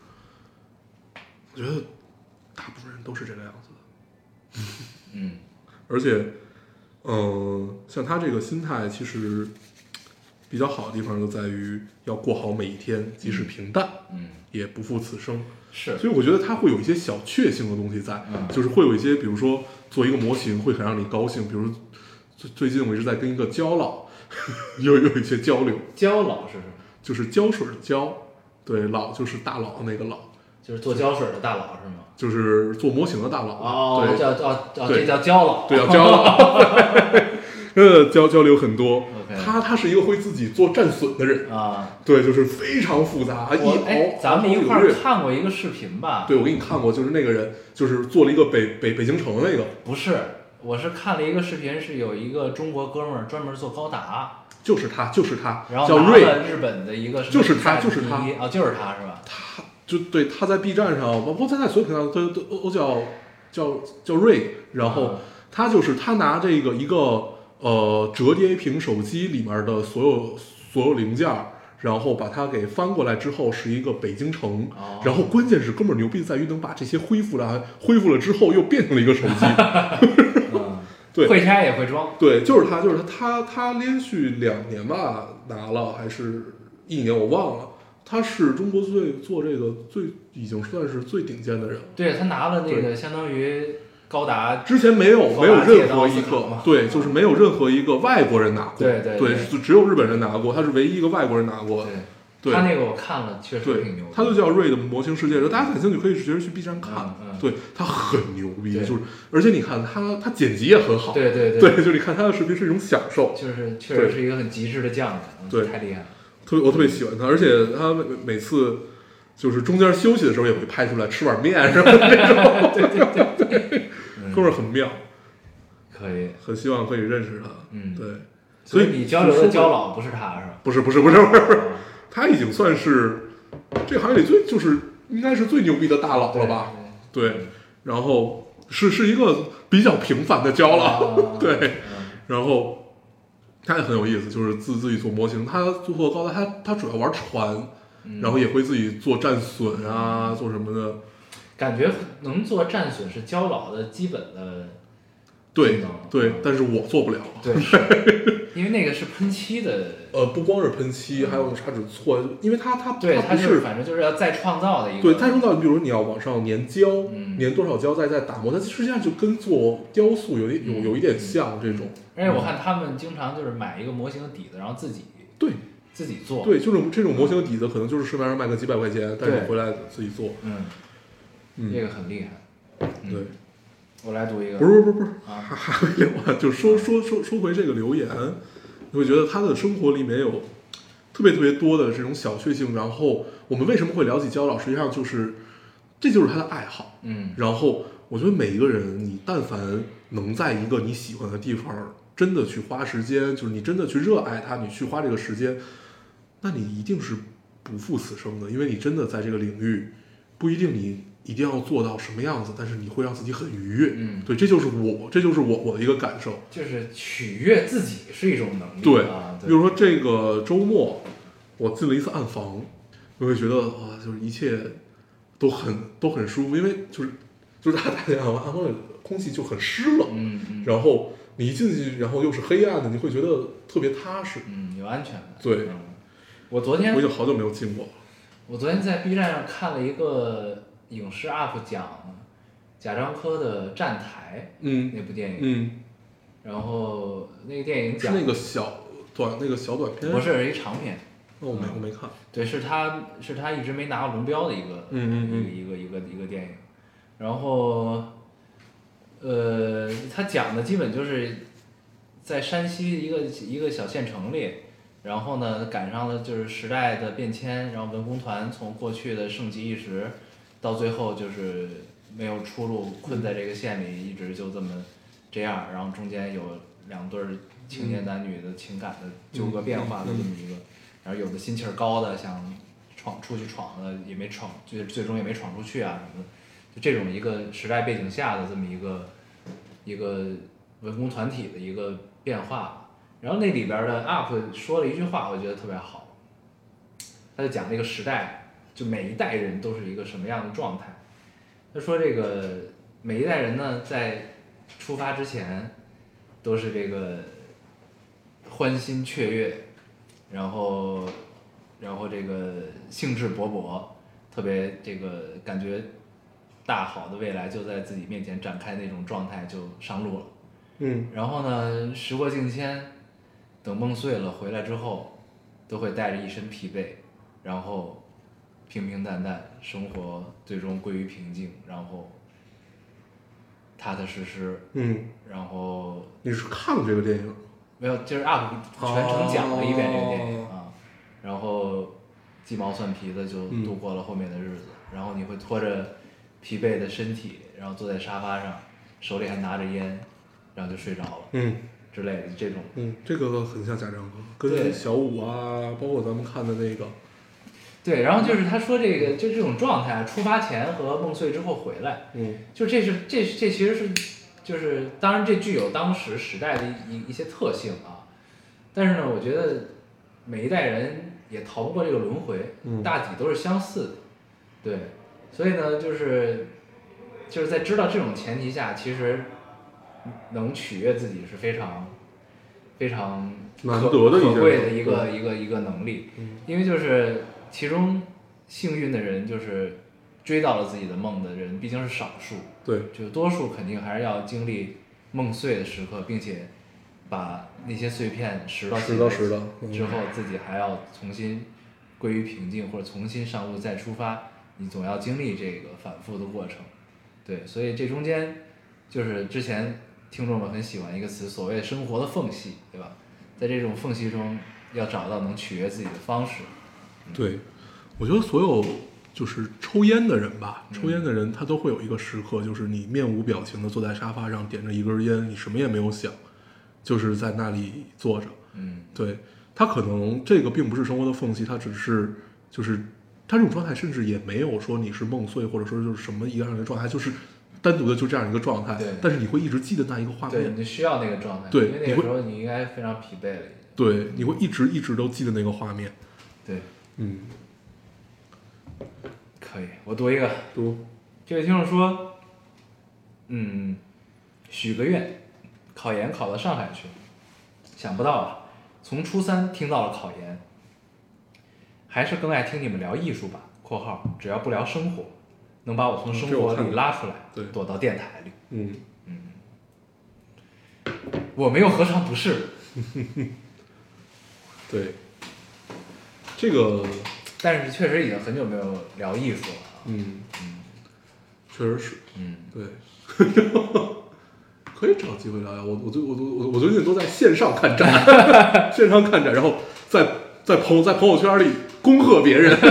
我觉得大部分人都是这个样子的，嗯 (laughs) 而且，嗯、像他这个心态其实比较好的地方就在于要过好每一天，即使平淡，嗯，也不负此生。是，所以我觉得他会有一些小确幸的东西在，嗯。就是会有一些，比如说做一个模型会很让你高兴，比如最最近我一直在跟一个胶老 (laughs) 有有一些交流，胶老是什么？就是胶水的胶，对，老就是大佬那个老，就是做胶水的大佬是吗？就是做模型的大佬，哦，对，叫叫叫这叫胶老。对，叫胶佬，(laughs) 呃，交交流很多。他他是一个会自己做战损的人，啊，对，就是非常复杂，一熬咱们一块儿看过一个视频吧？对，我给你看过，就是那个人，就是做了一个北北北京城的那个，不是，我是看了一个视频，是有一个中国哥们儿专门做高达，就是他，就是他，然后叫瑞，日本的一个就是他就是他啊，就是他是吧？他就对他在 B 站上，包括他在所有平台上都都都都叫叫叫瑞，然后啊。他就是他拿这个一个呃折叠屏手机里面的所有所有零件，然后把它给翻过来之后是一个北京城，哦。然后关键是哥们儿牛逼在于能把这些恢复了，恢复了之后又变成了一个手机，(laughs) 嗯，对。会拆也会装，对，就是他，就是他，他他连续两年吧拿了，还是一年我忘了。他是中国最做这个最已经算是最顶尖的人了。对他拿了那个相当于高达，之前没有没有任何一个对，就是没有任何一个外国人拿过，对对对就只有日本人拿过，他是唯一一个外国人拿过的。对，他那个我看了，确实对挺牛的。，它就叫瑞的模型世界。大家感兴趣可以直接去 B 站看，嗯嗯对，他很牛逼，就是而且你看他他剪辑也很好，对对对，就你看他的视频是一种享受，就是确实是一个很极致的匠人，嗯对太厉害了。特别我特别喜欢他，而且他每每次就是中间休息的时候也会拍出来吃碗面什么的那种，对 (laughs) 对对，嗯 (laughs) 哥们儿很妙，可以，很希望可以认识他，嗯。对，所以以你交流的交老不是他是吧？不是不是不是不是，啊 (laughs) 他已经算是这行业里最就是应该是最牛逼的大佬了吧？对。对，然后是是一个比较平凡的交老，啊对，嗯。然后他也很有意思，就是自自己做模型，他做高达，他他主要玩船，嗯。然后也会自己做战损啊，做什么的，感觉能做战损是交老的基本的对对嗯，但是我做不了。对，(laughs) 因为那个是喷漆的，呃，不光是喷漆，还有砂纸错，因为它它对，它是反正就是要再创造的一个，对，再创造，你比如说你要往上粘胶，嗯。粘多少胶再再打磨，它实际上就跟做雕塑有一有嗯有一点像这种。而且我看他们经常就是买一个模型的底子，然后自己对。自己做，，对，就是这种模型的底子可能就是市面上卖个几百块钱，但是你回来自己做，嗯，嗯，这个很厉害。嗯。对，我来读一个，不是不是不是，啊。还 (laughs) 还没有啊，就说说说说回这个留言，你会觉得他的生活里面有特别特别多的这种小确幸，然后我们为什么会聊起焦老，实际上就是这就是他的爱好，嗯。然后我觉得每一个人，你但凡能在一个你喜欢的地方，真的去花时间，就是你真的去热爱它，你去花这个时间，那你一定是不负此生的，因为你真的在这个领域，不一定你一定要做到什么样子，但是你会让自己很愉悦。嗯，对，这就是我，这就是我我的一个感受。就是取悦自己是一种能力对啊，比如说这个周末，我进了一次暗房，我会觉得啊，就是一切都很都很舒服，因为就是就是大大家暗房暗房里空气就很湿冷，嗯嗯然后你一进去，然后又是黑暗的，你会觉得特别踏实。嗯有安全感。对嗯，我昨天我已经好久没有进过了。我昨天在 B 站上看了一个影视 UP 讲贾樟柯的《站台》嗯那部电影，嗯，然后那个电影讲是那个小短那个小短片，不是一长片，哦，我没我没看。对，是他是他一直没拿过龙标的一个，嗯。一个一个一个一个电影，然后，呃，他讲的基本就是在山西一个一个小县城里，然后呢赶上了就是时代的变迁，然后文工团从过去的盛极一时，到最后就是没有出路，困在这个县里，一直就这么这样，然后中间有两对儿青年男女的情感的纠葛变化的这么一个，然后有的心气儿高的想闯出去闯的也没闯，最最终也没闯出去啊什么的，就这种一个时代背景下的这么一个一个文工团体的一个变化。然后那里边的 UP 说了一句话，我觉得特别好，他就讲那个时代，就每一代人都是一个什么样的状态。他说这个每一代人呢，在出发之前都是这个欢欣雀跃，然后然后这个兴致勃勃，特别这个感觉大好的未来就在自己面前展开那种状态就上路了。嗯然后呢，时过境迁，等梦碎了回来之后，都会带着一身疲惫，然后平平淡淡，生活最终归于平静，然后踏踏实实，嗯，然后你是看了这个电影？没有，就是 UP 全程讲了一遍这个电影啊，然后鸡毛蒜皮的就嗯度过了后面的日子，然后你会拖着疲惫的身体，然后坐在沙发上，手里还拿着烟，然后就睡着了嗯之类的这种。嗯，这个很像贾樟柯，跟小五啊，包括咱们看的那个，对，然后就是他说这个就这种状态，出发前和梦碎之后回来，嗯。就这是这这其实是就是当然这具有当时时代的一一一些特性啊，但是呢，我觉得每一代人也逃不过这个轮回，嗯。大体都是相似的，对，所以呢，就是就是在知道这种前提下，其实能取悦自己是非常非常难可得的可贵的一个一个一个能力，嗯。因为就是其中幸运的人就是追到了自己的梦的人毕竟是少数，对，就多数肯定还是要经历梦碎的时刻，并且把那些碎片拾到拾到拾到嗯之后，自己还要重新归于平静，或者重新上路再出发，你总要经历这个反复的过程。对，所以这中间就是之前听众们很喜欢一个词，所谓生活的缝隙，对吧？在这种缝隙中，要找到能取悦自己的方式。对，我觉得所有就是抽烟的人吧，嗯抽烟的人他都会有一个时刻，就是你面无表情的坐在沙发上，点着一根烟，你什么也没有想，就是在那里坐着。嗯对他可能这个并不是生活的缝隙，他只是就是他这种状态，甚至也没有说你是梦碎，或者说就是什么一样的状态，就是单独的就这样一个状态对。但是你会一直记得那一个画对，面，你需要那个状态，对因为那你会个时候你应该非常疲惫了。对，你会一直一直都记得那个画面。对，嗯，可以，我读一个。读。这位听众说，嗯，许个愿，考研考到上海去，想不到啊，从初三听到了考研，还是更爱听你们聊艺术吧（括号只要不聊生活，能把我从生活里拉出来，对。躲到电台里）。嗯，我们又何尝不是？(laughs) 对，这个但是确实已经很久没有聊艺术了嗯。嗯，确实是。嗯，对，(laughs) 可以找机会聊聊。我我最我我我最近都在线上看展，(laughs) 线上看展，然后在在朋友在朋友圈里恭贺别人。(laughs)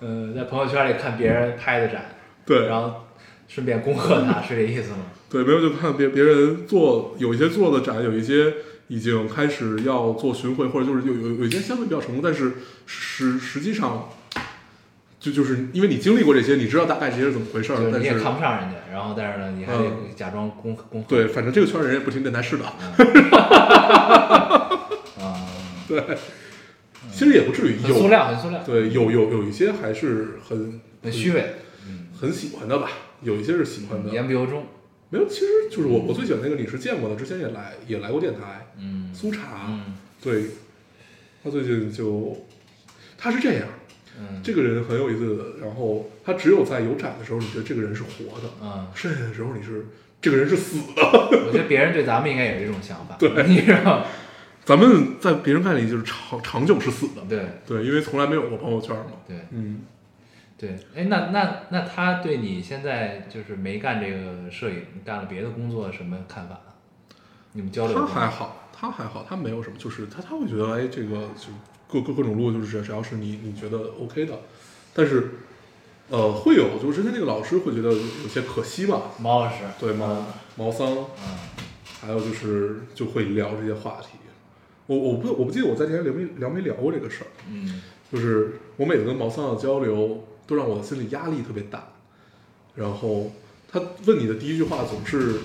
呃，在朋友圈里看别人拍的展，对，然后顺便恭贺他，是这意思吗？对，没有就看别别人做有一些做的展，有一些已经开始要做巡回，或者就是有有有一些相对比较成功，但是实实际上。就就是因为你经历过这些，你知道大概这些是怎么回事儿，但是你也看不上人家，然后但是呢，你还得嗯假装恭恭贺。对，反正这个圈儿人也不听电台是的，啊，(laughs) 对，其实也不至于有很塑料，很塑料，对，有有有一些还是很很虚伪，嗯，很喜欢的吧，有一些是喜欢的。言不由衷，没有，其实就是我我最喜欢那个你是见过的，之前也来也来过电台，嗯苏茶，嗯对，他最近就他是这样，嗯，这个人很有意思，然后他只有在有展的时候，你觉得这个人是活的，嗯，剩下的时候你是这个人是死的。我觉得别人对咱们应该有这种想法，(laughs) 对你知道？咱们在别人眼里就是长长久是死的，对对，因为从来没有过朋友圈嘛。对嗯，对，哎，那那那他对你现在就是没干这个摄影，干了别的工作什么看法呢？你们交流他？还好，他还好，他没有什么，就是他他会觉得，哎，这个就各各各种路，就是只要是你你觉得 OK 的，但是，呃，会有，就是之前那个老师会觉得有些可惜吧，毛老师，对毛毛桑，嗯还有就是就会聊这些话题。我我不我不记得我在之前聊没聊没聊过这个事儿，嗯就是我每次跟毛桑的交流，都让我的心理压力特别大。然后他问你的第一句话总是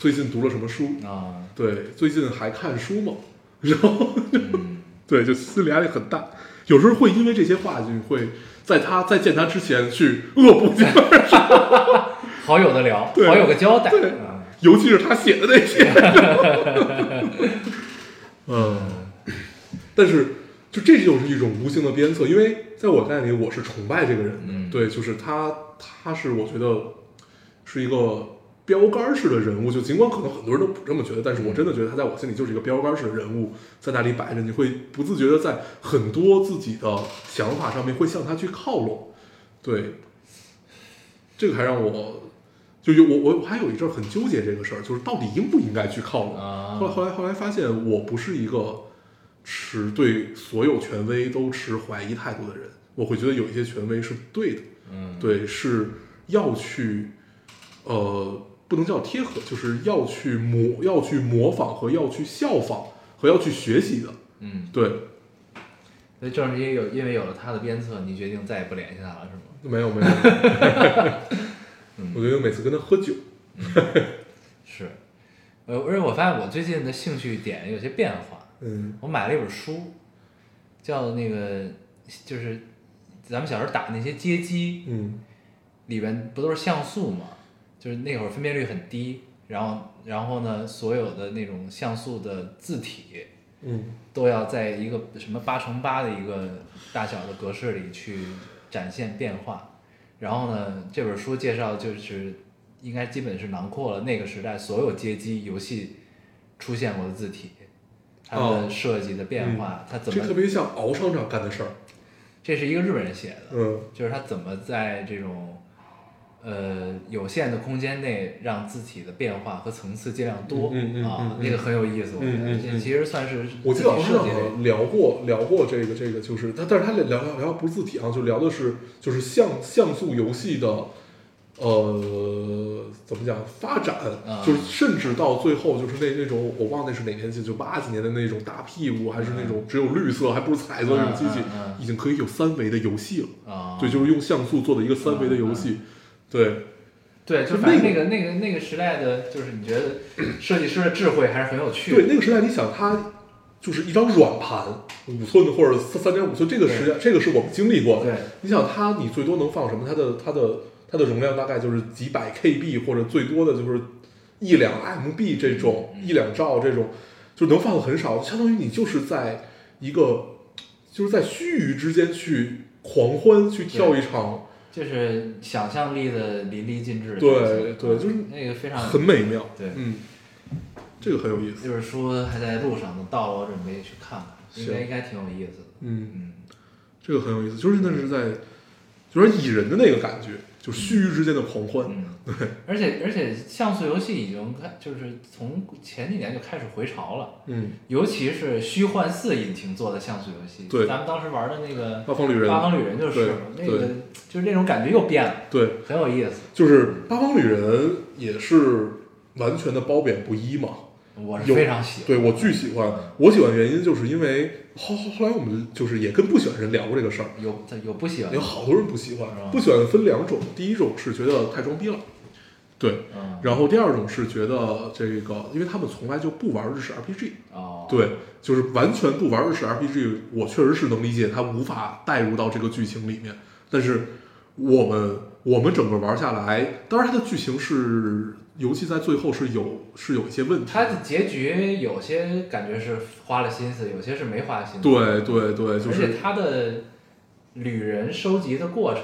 最近读了什么书，啊对，最近还看书吗？然后嗯 (laughs) 对，就心理压力很大。有时候会因为这些话，就会在他在见他之前去恶补几本，(laughs) 好友的聊，对好友个交代，对嗯尤其是他写的那些。(laughs) 嗯，但是就这就是一种无形的鞭策，因为在我概念里，我是崇拜这个人的。嗯对，就是他，他是我觉得是一个标杆式的人物。就尽管可能很多人都不这么觉得，但是我真的觉得他在我心里就是一个标杆式的人物，在那里摆着，你会不自觉的在很多自己的想法上面会向他去靠拢。对，这个还让我。就有我我我还有一阵儿很纠结这个事儿，就是到底应不应该去靠拢。啊后来后来后来发现，我不是一个持对所有权威都持怀疑态度的人。我会觉得有一些权威是对的，嗯对，是要去，呃，不能叫贴合，就是要去模要去模仿和要去效仿和要去学习的。嗯，对，所以正是因为有因为有了他的鞭策，你决定再也不联系他了，是吗？没有没有，(laughs) 我觉得每次跟他喝酒，是，呃，而且我发现我最近的兴趣点有些变化。嗯我买了一本书，叫那个就是咱们小时候打那些街机嗯里边不都是像素嘛？就是那会儿分辨率很低，然后然后呢，所有的那种像素的字体嗯都要在一个什么八乘八的一个大小的格式里去展现变化。然后呢，这本书介绍就是应该基本是囊括了那个时代所有街机游戏出现过的字体。它的哦设计的变化，它怎么？这特别像敖厂长干的事儿。这是一个日本人写的，嗯就是他怎么在这种呃有限的空间内让字体的变化和层次尽量多、嗯嗯嗯啊那个很有意思，我觉得其实算是我记字得敖厂体设计的长聊过聊过这个这个，就是他，但是他聊聊聊不是字体啊，就聊的是就是像像素游戏的。呃，怎么讲发展，啊就是甚至到最后，就是那那种我忘了那是哪年机，就八几年的那种大屁股，还是那种只有绿色，还不是彩色那种机器已经可以有三维的游戏了。啊，对，就是用像素做的一个三维的游戏。对，对，就就反正那那个那个那个时代的，就是你觉得 (coughs) 设计师的智慧还是很有趣的。对，那个时代，你想它就是一张软盘，五寸的或者三点五寸，这个时代，这个是我们经历过的。对你想它，你最多能放什么？它的它的它的容量大概就是几百 KB，或者最多的就是一两 MB 这种，嗯一两兆这种，就能放的很少，相当于你就是在一个就是在须臾之间去狂欢，去跳一场就是想象力的淋漓尽致对。对就是那个非常很美妙。对嗯，这个很有意思。这本书还在路上呢，到了我准备去看看，应该应该挺有意思的。嗯，嗯，这个很有意思，就是那是在，就是蚁人的那个感觉，就须臾之间的狂欢。(laughs) 嗯，而且而且像素游戏已经开，就是从前几年就开始回潮了，嗯，尤其是虚幻四引擎做的像素游戏，对咱们当时玩的那个八方旅人八方旅人就是那个，就是那种感觉又变了，对，很有意思。就是八方旅人也是完全的褒贬不一嘛。我是非常喜欢，对我巨喜欢，我喜欢原因就是因为后后后来我们就是也跟不喜欢人聊过这个事儿，有有不喜欢有好多人不喜欢是吧，不喜欢分两种，第一种是觉得太装逼了，对，嗯，然后第二种是觉得这个，因为他们从来就不玩日式 RPG，哦，对，就是完全不玩日式 RPG，我确实是能理解他无法带入到这个剧情里面。但是我们我们整个玩下来，当然它的剧情是，尤其在最后是有是有一些问题。它的结局有些感觉是花了心思，有些是没花心思。对对对，就而且是它的旅人收集的过程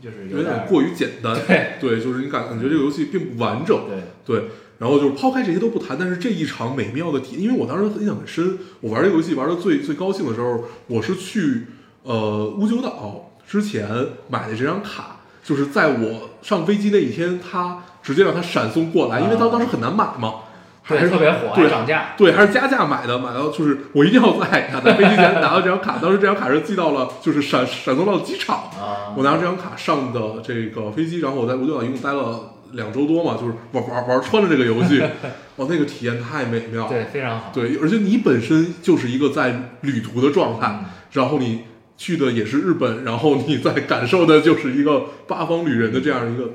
就是点有点过于简单。对对，就是你感感觉这个游戏并不完整。对，对，然后就是抛开这些都不谈，但是这一场美妙的体验，因为我当时印象很深，我玩这个游戏玩的最最高兴的时候，我是去呃乌九岛之前买的这张卡，就是在我上飞机那一天，它直接让它闪送过来，因为当啊当时很难买嘛，还，是特别火，对涨价。对，还是加价买的，买到就是我一定要在 (laughs) 赶在飞机前拿到这张卡，当时这张卡是寄到了，就是闪闪送到机场，啊我拿着这张卡上的这个飞机，然后我在五九岛一共待了两周多嘛，就是玩玩玩穿了这个游戏，(laughs) 哦，那个体验太美妙了。对，非常好。对，而且你本身就是一个在旅途的状态，嗯然后你去的也是日本，然后你在感受的就是一个八方旅人的这样一个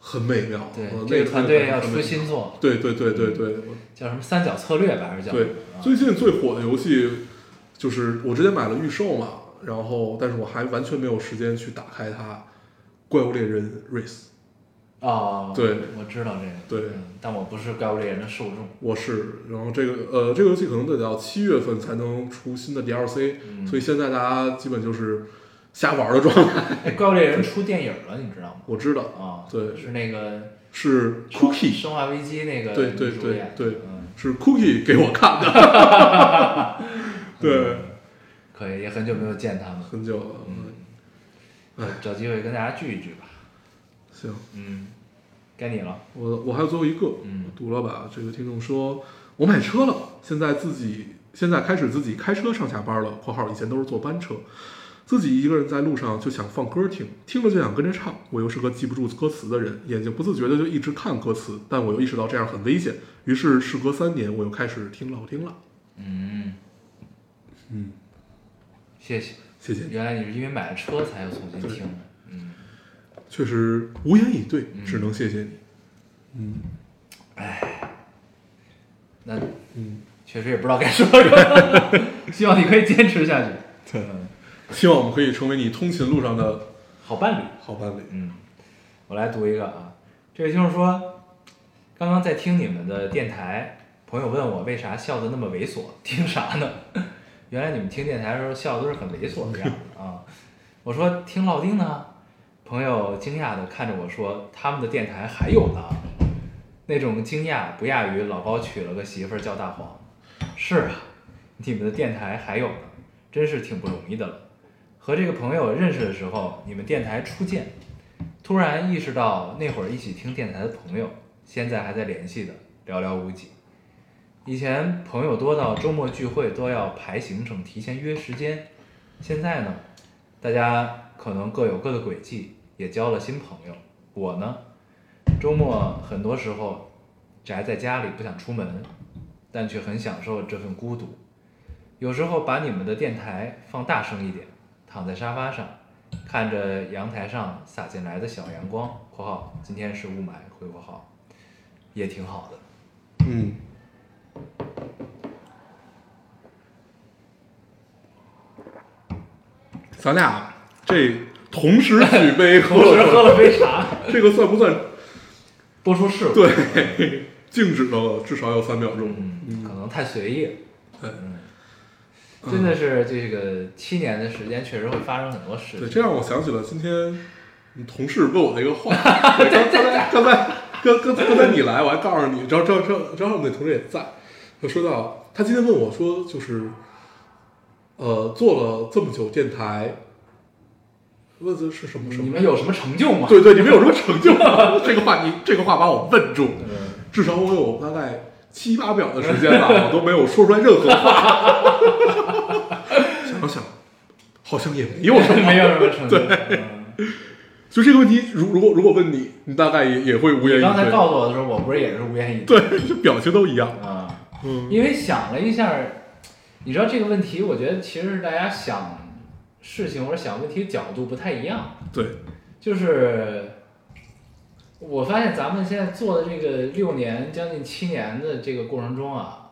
很美妙。对呃，这个团队要出新作，对对对对对，叫什么三角策略吧，还是叫对啊？最近最火的游戏就是我之前买了预售嘛，然后但是我还完全没有时间去打开它，《怪物猎人 Race》。哦，对，我知道这个，对。嗯但我不是怪物猎人的受众，我是，然后这个呃，这个游戏可能得到七月份才能出新的 DLC，、嗯。所以现在大家基本就是瞎玩的状态。哎，怪物猎人出电影了，你知道吗？我知道啊，对是那个是 Cookie，生化危机那个对对对对嗯，是 Cookie 给我看的。(laughs) 对，可以，也很久没有见他们，很久了。嗯，找机会跟大家聚一聚吧，行，嗯，该你了，我我还有最后一个，嗯读了吧。这个听众说，我买车了，现在自己现在开始自己开车上下班了。（括号以前都是坐班车）。自己一个人在路上就想放歌听，听了就想跟着唱。我又是个记不住歌词的人，眼睛不自觉的就一直看歌词，但我又意识到这样很危险。于是事隔三年，我又开始听老听了。嗯。嗯，谢谢，谢谢。你，原来你是因为买了车才又重新听的，嗯，确实无言以对，嗯。只能谢谢你。嗯。那嗯，确实也不知道该说什么，(laughs) 希望你可以坚持下去，对，希望我们可以成为你通勤路上的好伴侣。好伴侣。嗯，我来读一个啊，这位听众说，刚刚在听你们的电台，朋友问我为啥笑得那么猥琐，听啥呢？(laughs) 原来你们听电台的时候笑的都是很猥琐的样子啊。(laughs) 我说听老丁呢，朋友惊讶的看着我说，他们的电台还有呢。那种惊讶不亚于老高娶了个媳妇儿叫大黄。是啊，你们的电台还有呢，真是挺不容易的了。和这个朋友认识的时候，你们电台初见，突然意识到那会儿一起听电台的朋友，现在还在联系的寥寥无几。以前朋友多到周末聚会都要排行程，提前约时间。现在呢，大家可能各有各的轨迹，也交了新朋友。我呢，周末很多时候宅在家里不想出门，但却很享受这份孤独。有时候把你们的电台放大声一点，躺在沙发上，看着阳台上洒进来的小阳光（括号今天是雾霾）回括号，也挺好的。嗯，咱俩这同时举杯 (laughs) 同时喝了，了杯茶，这个算不算？播出事故。对，静止了至少有三秒钟。嗯，可能太随意了。对嗯，真的是这个七年的时间，确实会发生很多事对，情。这让我想起了今天你同事问我的一个话。(laughs) 对刚刚才刚才刚刚刚才你来，我还告诉你，正好正好正正好我那同事也在。他说到，他今天问我说，就是呃，做了这么久电台，问的是什么什么？你们有什么成就吗？对对，你们有什么成就吗？(laughs) 这个话你这个话把我问住，嗯，至少我有大概七八秒的时间吧，(laughs) 我都没有说出来任何话。(laughs) 想想，好像也没有什么。没有什么成就。嗯就这个问题，如如果如果问你，你大概也也会无言以你刚才。告诉我的时候，我不是也是无言以对对，就表情都一样。啊？嗯，因为想了一下，你知道这个问题，我觉得其实是大家想事情或者想问题角度不太一样。对，就是我发现咱们现在做的这个六年将近七年的这个过程中啊，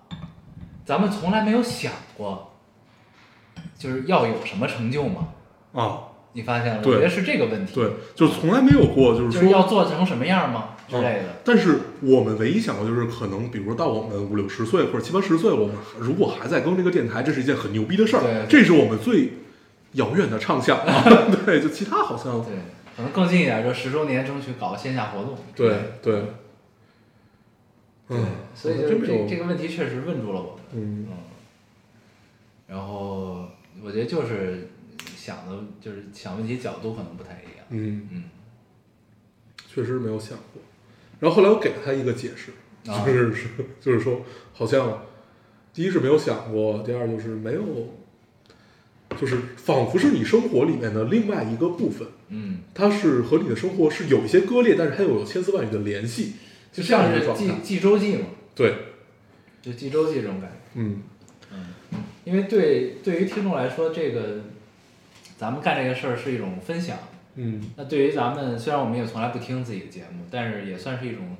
咱们从来没有想过，就是要有什么成就嘛？啊，你发现了？对我觉得是这个问题。对，就从来没有过，就是说，就是要做成什么样吗之类的。但是我们唯一想过就是，可能比如说到我们五六十岁或者七八十岁，我们如果还在更这个电台，这是一件很牛逼的事儿，对这是我们最遥远的畅想啊。(laughs) 对，就其他好像对，可能更近一点，就十周年争取搞个线下活动。对对，对嗯，，所以就这这个问题确实问住了我们。嗯嗯，然后我觉得就是想的，就是想问题角度可能不太一样。嗯，嗯，确实没有想过。然后后来我给了他一个解释，啊就是说，(laughs) 就是说，好像第一是没有想过，第二就是没有，就是仿佛是你生活里面的另外一个部分，嗯，它是和你的生活是有一些割裂，但是它又有千丝万缕的联系，就这样像是记一个状态。记周记嘛，对，就记周记这种感觉。嗯嗯，因为对对于听众来说，这个咱们干这个事儿是一种分享。嗯那对于咱们，虽然我们也从来不听自己的节目，但是也算是一种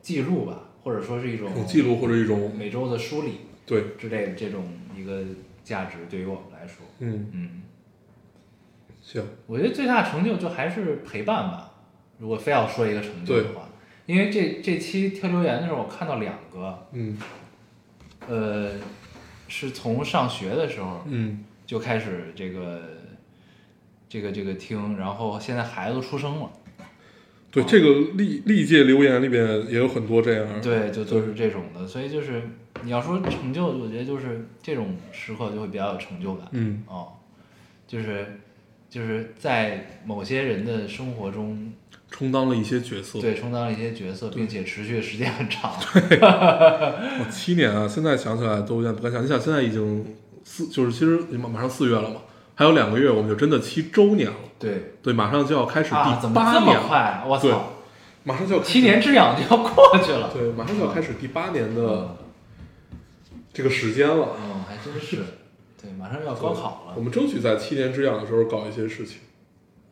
记录吧，或者说是一种记录或者一种每周的梳理对，之类的这种一个价值，对于我嗯，嗯，行，我觉得最大的成就就还是陪伴吧。如果非要说一个成就的话，因为这这期挑留言的时候，我看到两个，嗯。呃，是从上学的时候嗯。就开始这个这个这个听，然后现在孩子都出生了，对，这个历历届留言里边也有很多这样，对，就都是这种的，所以就是你要说成就，我觉得就是这种时刻就会比较有成就感，嗯哦，就是就是在某些人的生活中，充当了一些角色，对，充当了一些角色，并且持续的时间很长，(laughs) 我，七年啊！现在想起来都有点不敢想。你想，现在已经四，就是其实马马上四月了嘛，还有两个月我们就真的七周年了。对对，马上就要开始啊，第怎么这八年了，么快啊？我对操，马上就要七年之痒就要过去了，对，马上就要开始第八年的嗯，这个时间了。嗯，还真是，对，马上就要高考了，我们争取在七年之痒的时候搞一些事情。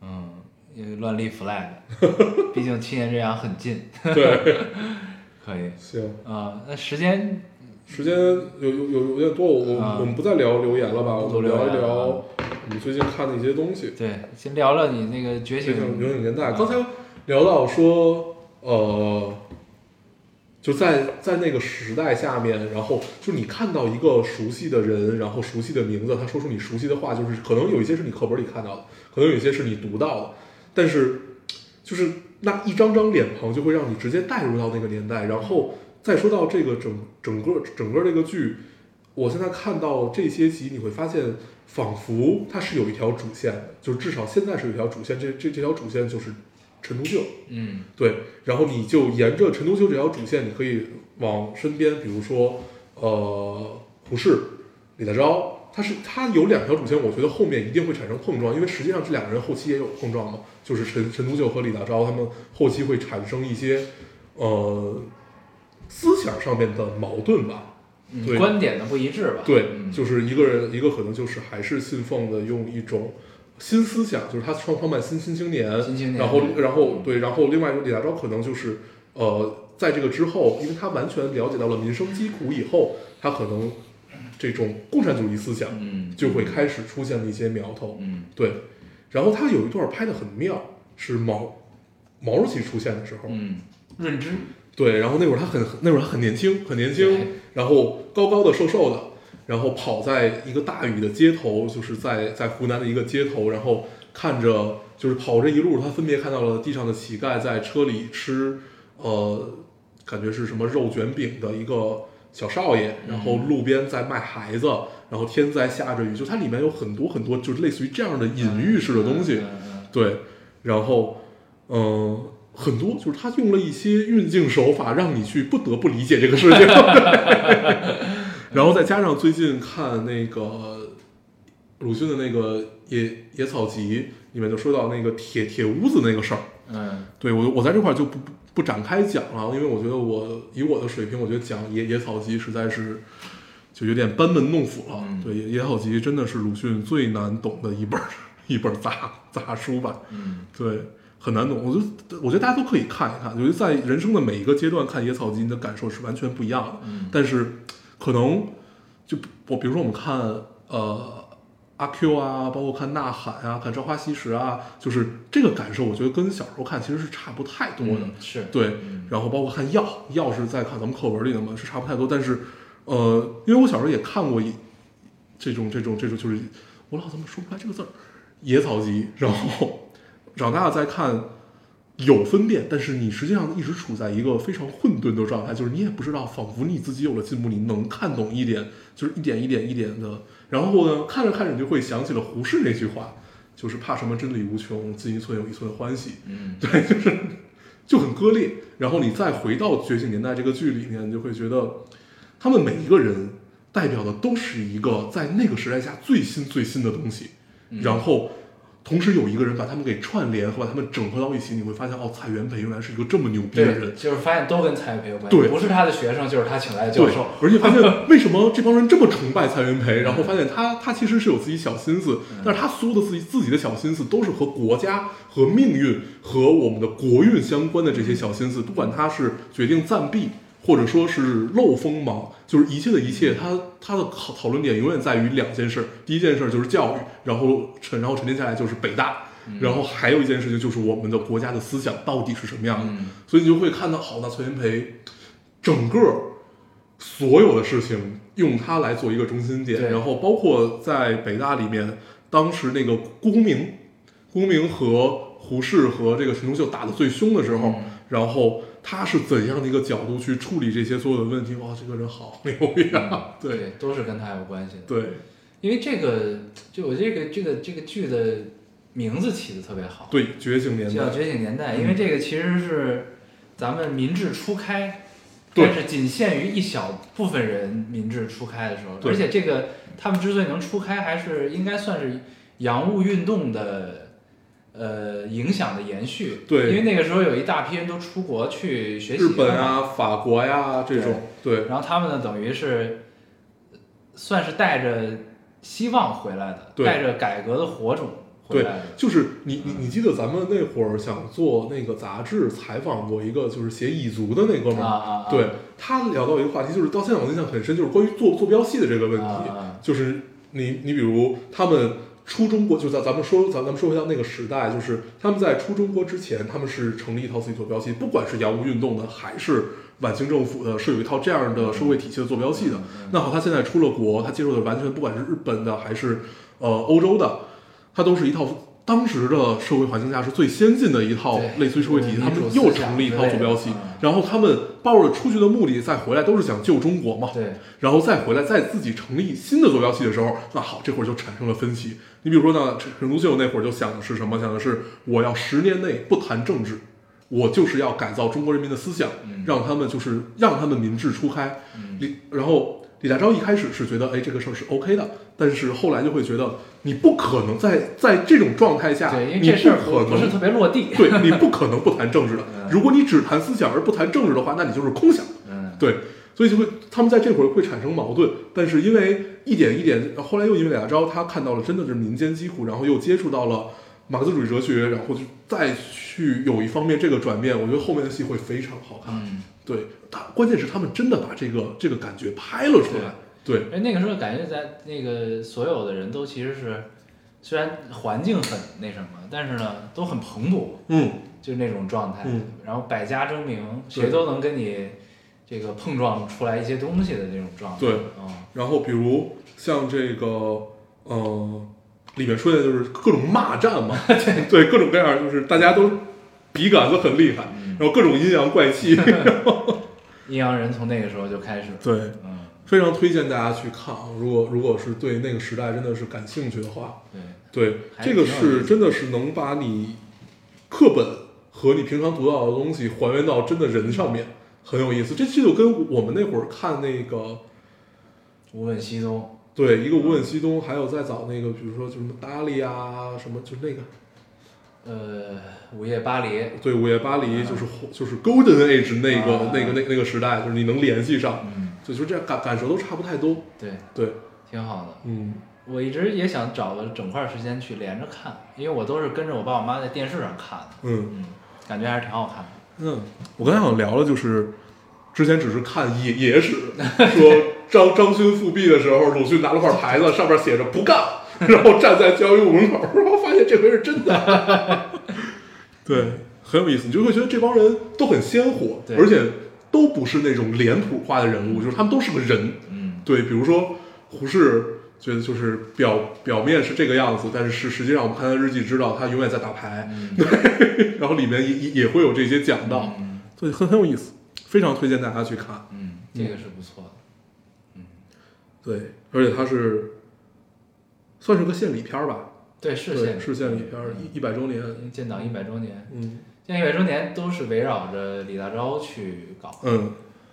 嗯，因为乱立 flag，(laughs) 毕竟七年之痒很近，对，(laughs) 可以，行，啊，那时间时间有有有有点多，我我啊我们不再聊留言了吧？我不们聊一聊我们最近看的一些东西。对，先聊聊你那个觉醒觉醒年代，啊刚才聊到说，呃，就在在那个时代下面，然后就你看到一个熟悉的人，然后熟悉的名字，他说出你熟悉的话，就是可能有一些是你课本里看到的，可能有一些是你读到的，但是就是那一张张脸庞就会让你直接带入到那个年代，然后再说到这个整整个整个这个剧。我现在看到这些集，你会发现，仿佛它是有一条主线的，就至少现在是有一条主线，这这这条主线就是陈独秀。嗯对，然后你就沿着陈独秀这条主线，你可以往身边，比如说呃胡适、李大钊，他是他有两条主线，我觉得后面一定会产生碰撞，因为实际上这两个人后期也有碰撞嘛，就是陈陈独秀和李大钊他们后期会产生一些呃思想上面的矛盾吧。嗯，对观点的不一致吧？对，嗯就是一个人，一个可能就是还是信奉的用一种新思想，就是他创创办新新青年，新青年。然后然后对，然后另外一种李大钊可能就是呃，在这个之后，因为他完全了解到了民生疾苦以后，他可能这种共产主义思想嗯。就会开始出现了一些苗头，嗯。对，然后他有一段拍的很妙，是毛毛主席出现的时候，嗯，认知对，然后那会儿他很那会儿他很年轻，很年轻，然后高高的、瘦瘦的，然后跑在一个大雨的街头，就是在在湖南的一个街头，然后看着就是跑这一路，他分别看到了地上的乞丐在车里吃，呃，感觉是什么肉卷饼的一个小少爷，然后路边在卖孩子，然后天在下着雨，就它里面有很多很多就是类似于这样的隐喻式的东西，对，然后，嗯、很多就是他用了一些运镜手法，让你去不得不理解这个事情。(laughs) 然后再加上最近看那个鲁迅的那个《野野草集》里面就说到那个铁铁屋子那个事儿，嗯对我我在这块儿就不不不展开讲了，因为我觉得我以我的水平，我觉得讲野野草集实在是就有点班门弄斧了。嗯对，野野草集真的是鲁迅最难懂的一本儿 (laughs) 一本儿杂杂书吧。嗯对，很难懂。我觉得，我觉得大家都可以看一看。我觉得在人生的每一个阶段看《野草集》，你的感受是完全不一样的。嗯但是，可能就我比如说我们看呃阿 Q 啊，包括看呐喊啊，看《朝花夕拾》啊，就是这个感受，我觉得跟小时候看其实是差不太多的。嗯是对，嗯然后包括看药，药是在看咱们课文里的嘛，是差不太多。但是，呃，因为我小时候也看过一这种这种这种，就是我老怎么说不出来这个字儿，野草集。然后长大了再看，有分辨，但是你实际上一直处在一个非常混沌的状态，就是你也不知道，仿佛你自己有了进步，你能看懂一点，就是一点一点一点的。然后呢，看着看着你就会想起了胡适那句话，就是怕什么真理无穷，进一寸有一寸欢喜。嗯对，就是就很割裂。然后你再回到《觉醒年代》这个剧里面，你就会觉得他们每一个人代表的都是一个在那个时代下最新最新的东西，嗯然后。同时有一个人把他们给串联和把他们整合到一起，你会发现哦，蔡元培原来是一个这么牛逼的，人，就是发现都跟蔡元培有关系，对。不是他的学生就是他请来的教授，，而且发现为什么这帮人这么崇拜蔡元培，(laughs) 然后发现他他其实是有自己小心思，但是他所有的自己自己的小心思都是和国家、和命运、和我们的国运相关的这些小心思，不管他是决定暂避，或者说是漏锋芒，就是一切的一切，他他的讨讨论点永远在于两件事，第一件事就是教育，然后沉然后沉淀下来就是北大。然后还有一件事情就是我们的国家的思想到底是什么样的，嗯。所以你就会看到，好，那崔元培整个所有的事情用它来做一个中心点，然后包括在北大里面，当时那个辜鸿铭，辜鸿铭和胡适和这个陈独秀打得最凶的时候，嗯。然后他是怎样的一个角度去处理这些所有的问题？哇，这个人好牛逼啊！(laughs) 对对，都是跟他有关系的。对因为这个，就我这个这个这个剧的名字起的特别好，对，觉醒年代叫《，觉醒年代》，嗯因为这个其实是咱们民智初开，对但是仅限于一小部分人民智初开的时候，而且这个他们之所以能初开，还是应该算是洋务运动的。呃，影响的延续，对。因为那个时候有一大批人都出国去学习，日本，啊、法国呀、这种，对。然后他们呢，等于是算是带着希望回来的，对。带着改革的火种回对来的，，就是你你你记得咱们那会儿想做那个杂志，采访过一个就是写蚁族的那哥们儿，对他聊到一个话题，就是到现在我印象很深，就是关于坐坐标系的这个问题，就是你你比如他们出中国，就咱咱们说咱咱们说回到那个时代，就是他们在出中国之前，他们是成立一套自己坐标系，不管是洋务运动的还是晚清政府的，是有一套这样的社会体系的坐标系的。嗯那好，他现在出了国，他接受的完全不管是日本的还是呃欧洲的，它都是一套当时的社会环境下是最先进的一套类似于社会体系，他们又成立一套坐标系嗯，然后他们抱着出去的目的再回来，都是想救中国嘛。对，然后再回来，再自己成立新的坐标系的时候，那好，这会儿就产生了分歧。你比如说呢，陈陈独秀那会儿就想的是什么？想的是我要十年内不谈政治，我就是要改造中国人民的思想，嗯让他们就是让他们民智初开。嗯然后李大钊一开始是觉得，哎，这个事儿是 OK 的，但是后来就会觉得，你不可能在在这种状态下，对，因为你这事儿不可能不是特别落地。对你不可能不谈政治的嗯。(laughs) 如果你只谈思想而不谈政治的话，那你就是空想。嗯，对，所以就会他们在这会儿会产生矛盾，但是因为一点一点，后来又因为李大钊，他看到了真的是民间疾苦，然后又接触到了马克思主义哲学，然后就再去有一方面这个转变，我觉得后面的戏会非常好看。嗯，对，他关键是他们真的把这个这个感觉拍了出来。对，哎，那个时候感觉在那个所有的人都其实是，虽然环境很那什么，但是呢都很蓬勃，嗯，就是那种状态。嗯然后百家争鸣，谁都能跟你这个碰撞出来一些东西的那种状态。对嗯，然后比如像这个，呃，里面出现的就是各种骂战嘛，(laughs) 对，各种各样，就是大家都笔杆子很厉害，嗯然后各种阴阳怪气，(laughs) 阴阳人从那个时候就开始。对，嗯，非常推荐大家去看啊。如果如果是对那个时代真的是感兴趣的话，对，对，这个是真的是能把你课本和你平常读到的东西还原到真的人上面，很有意思。这这就跟我们那会儿看那个。无问西东。对，一个无问西东，还有再早那个，比如说就什么达利啊，什么就是那个，呃，午夜巴黎。对，午夜巴黎就是就是 Golden Age 那个、啊那个那那个时代，就是你能联系上，嗯，就就这样感感受都差不太多。对，对，挺好的。嗯，我一直也想找个整块时间去连着看，因为我都是跟着我爸我妈在电视上看的。嗯嗯，感觉还是挺好看的。嗯，我刚才想聊了，就是之前只是看野野史，说张张勋复辟的时候，鲁迅拿了块牌子，上面写着不干，然后站在教育部门口，然后发现这回是真的。(laughs) 对，很有意思，你就会觉得这帮人都很鲜活，而且都不是那种脸谱化的人物，就是他们都是个人。嗯，对，比如说胡适，觉得就是表表面是这个样子，但是实实际上我们看他日记知道他永远在打牌，嗯 (laughs) 然后里面也也也会有这些讲到，嗯对，很很有意思，非常推荐大家去看。嗯，这个是不错的。对，而且它是算是个献礼片儿吧，对，是，献是献礼片儿，一一百周年。建党一百周年，嗯。建党一百周年都是围绕着李大钊去搞，嗯。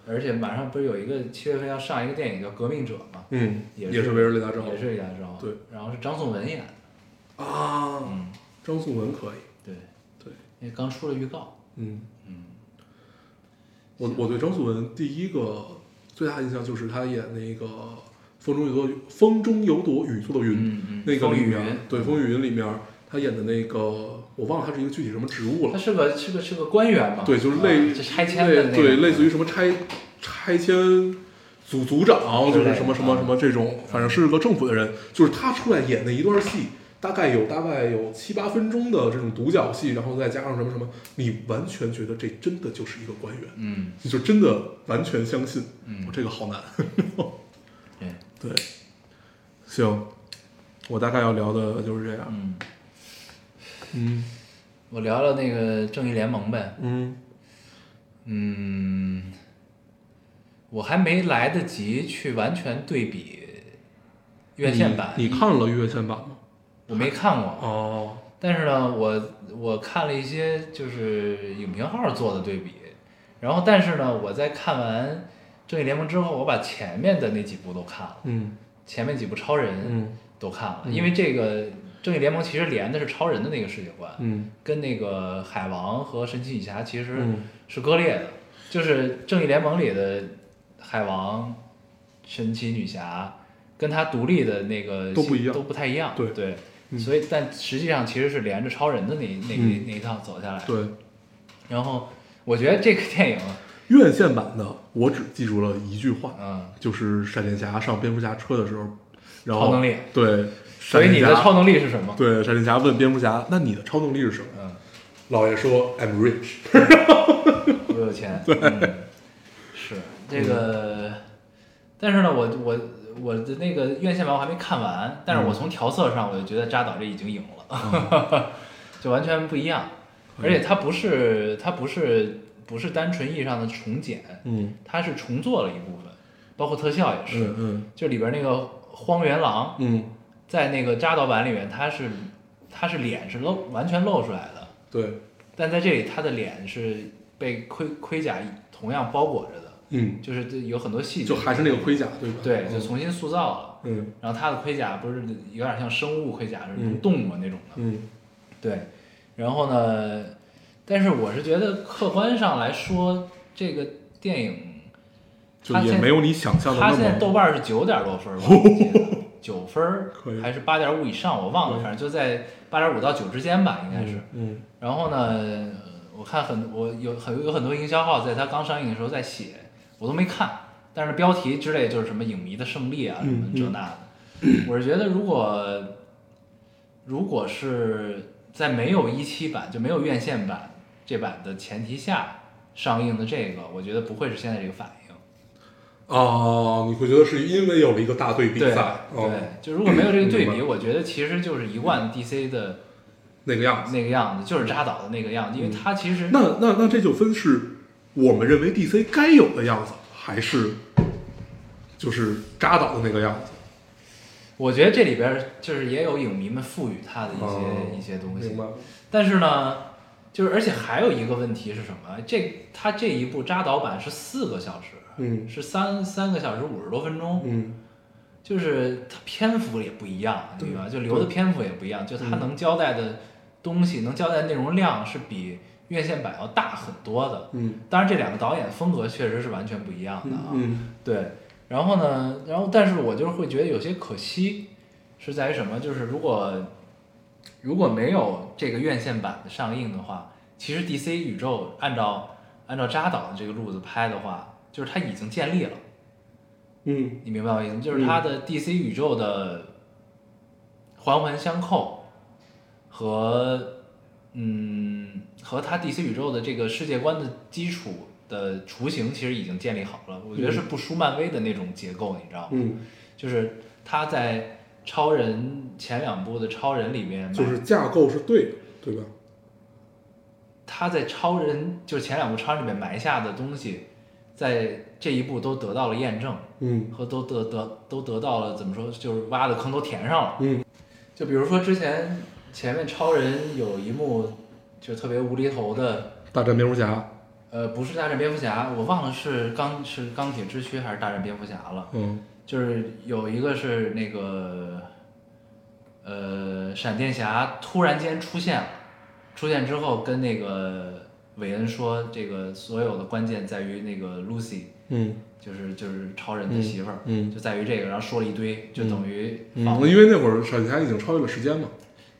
而且马上不是有一个七月份要上一个电影叫《革命者》嘛，嗯，也也是围绕李大钊也是李大钊，对，然后是张颂文演的，啊，嗯，张颂文可以，对，对，因为刚出了预告，嗯嗯，我我对张颂文第一个最大印象就是他演那个《风中有朵雨风中有朵雨做的云》嗯嗯那个里面对《风雨云》里面他演的那个我忘了他是一个具体什么职务了，他是个是个是个官员嘛，对，就是类拆迁的那个，对，类似于什么拆拆迁组组长，就是什么什么什么这种，反正是个政府的人，就是他出来演的一段戏，大概有大概有七八分钟的这种独角戏，然后再加上什么什么，你完全觉得这真的就是一个官员，嗯。你就真的完全相信，嗯。哦，这个好难。对，(laughs) 对，行，我大概要聊的就是这样。嗯，嗯我聊聊那个正义联盟呗，嗯嗯，我还没来得及去完全对比院线版，你你看了院线版吗？我没看过，哦，但是呢，我我看了一些就是影评号做的对比，然后但是呢，我在看完《正义联盟》之后，我把前面的那几部都看了，嗯前面几部超人嗯都看了，嗯因为这个《正义联盟》其实连的是超人的那个世界观，嗯跟那个海王和神奇女侠其实嗯是割裂的，就是《正义联盟》里的海王、神奇女侠跟他独立的那个都不一样都不太一样。对对，嗯所以但实际上其实是连着超人的那那嗯那一套走下来。对。然后我觉得这个电影，院线版的我只记住了一句话，嗯，就是闪电侠上蝙蝠侠车的时候，然后超能力。对，所以你的超能能力是什么？对闪电侠问蝙蝠侠，那你的超能力是什么？嗯，老爷说 I'm rich。(laughs) 我有钱。嗯，是这个，但是呢，我我我的那个院线版我还没看完，但是我从调色上我就觉得扎导这已经赢了，(laughs) 就完全不一样，而且它不是它不是不是单纯意义上的重剪，嗯。它是重做了一部分，包括特效也是，嗯嗯。就里边那个荒原狼，嗯，在那个扎导版里面，他是他是脸是露完全露出来的，对，但在这里他的脸是被盔盔甲同样包裹着的，嗯，就是有很多细节，就还是那个盔甲，对吧？对，嗯。就重新塑造了。嗯。然后他的盔甲不是有点像生物盔甲，是动嘛那种的，嗯。对。然后呢，但是我是觉得客观上来说，这个电影就也没有你想象的它那么，现在豆瓣是九点多分吧，(laughs) 九分还是八点五以上，我忘了，嗯反正就在八点五到九之间吧，应该是。嗯然后呢，我看很我有很有很多营销号在它刚上映的时候在写，我都没看，但是标题之类就是什么影迷的胜利啊，什么嗯。这那的。我是觉得如果如果是在没有一期版就没有院线版这版的前提下上映的这个，我觉得不会是现在这个反应。哦，你会觉得是因为有了一个大对比对，哦对，就如果没有这个对比，我觉得其实就是一贯 DC 的那个样子。那个样子，就是扎导的那个样子，因为他其实那那那这就分是我们认为 DC 该有的样子，还是就是扎导的那个样子？我觉得这里边就是也有影迷们赋予他的一些、哦一些东西？但是呢，就是而且还有一个问题是什么？这他这一部扎导版是四个小时，嗯是三三个小时五十多分钟，嗯就是它篇幅也不一样，对对吧？就留的篇幅也不一样，就它嗯能交代的东西，能交代内容量是比院线版要大很多的。嗯当然，这两个导演风格确实是完全不一样的啊。嗯对，然后呢，然后但是我就是会觉得有些可惜，是在于什么？就是如果如果没有这个院线版的上映的话，其实 DC 宇宙按照按照扎导的这个路子拍的话，就是它已经建立了。嗯你明白我意思？就是它的 DC 宇宙的环环相扣和嗯和它 DC 宇宙的这个世界观的基础的雏形其实已经建立好了。我觉得是不输漫威的那种结构，你知道吗？嗯，就是它在超人前两部的超人里面，就是架构是对的，对吧？他在超人就是前两部超人里面埋下的东西，在这一部都得到了验证。嗯和都得得都得到了怎么说，就是挖的坑都填上了。嗯，就比如说之前前面超人有一幕就特别无厘头的，大战蝙蝠侠，呃，不是大战蝙蝠侠，我忘了是钢是钢铁之躯还是大战蝙蝠侠了。嗯就是有一个是那个，呃，闪电侠突然间出现了，出现之后跟那个韦恩说，这个所有的关键在于那个 Lucy，嗯。就是就是超人的媳妇儿，嗯。就在于这个，然后说了一堆，就等于嗯，仿、因为那会儿闪电侠已经超越了时间嘛，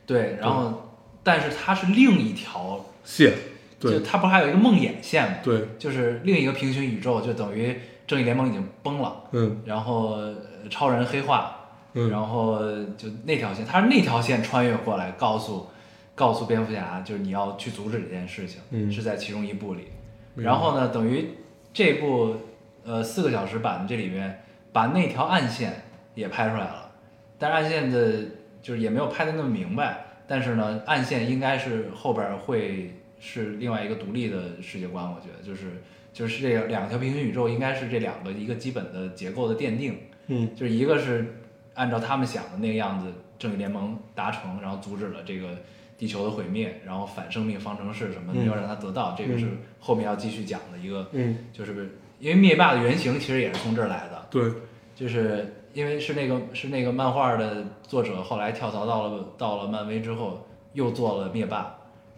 对，然后但是它是另一条，线，就对它不是还有一个梦魇线吗？对，就是另一个平行宇宙，就等于正义联盟已经崩了，嗯。然后呃超人黑化，嗯。然后就那条线，他是那条线穿越过来，告诉告诉蝙蝠侠，就是你要去阻止这件事情，嗯。是在其中一部里。然后呢，等于这部呃四个小时版的这里面，把那条暗线也拍出来了，但是暗线的就是也没有拍的那么明白，但是呢，暗线应该是后边儿会是另外一个独立的世界观，我觉得就是就是这个两条平行宇宙应该是这两个一个基本的结构的奠定。嗯就是一个是按照他们想的那个样子，正义联盟达成，然后阻止了这个地球的毁灭，然后反生命方程式什么的嗯没有让它得到，这个是后面要继续讲的一个，嗯就是因为灭霸的原型其实也是从这儿来的，对，就是因为是那个是那个漫画的作者后来跳槽到了到了漫威之后又做了灭霸。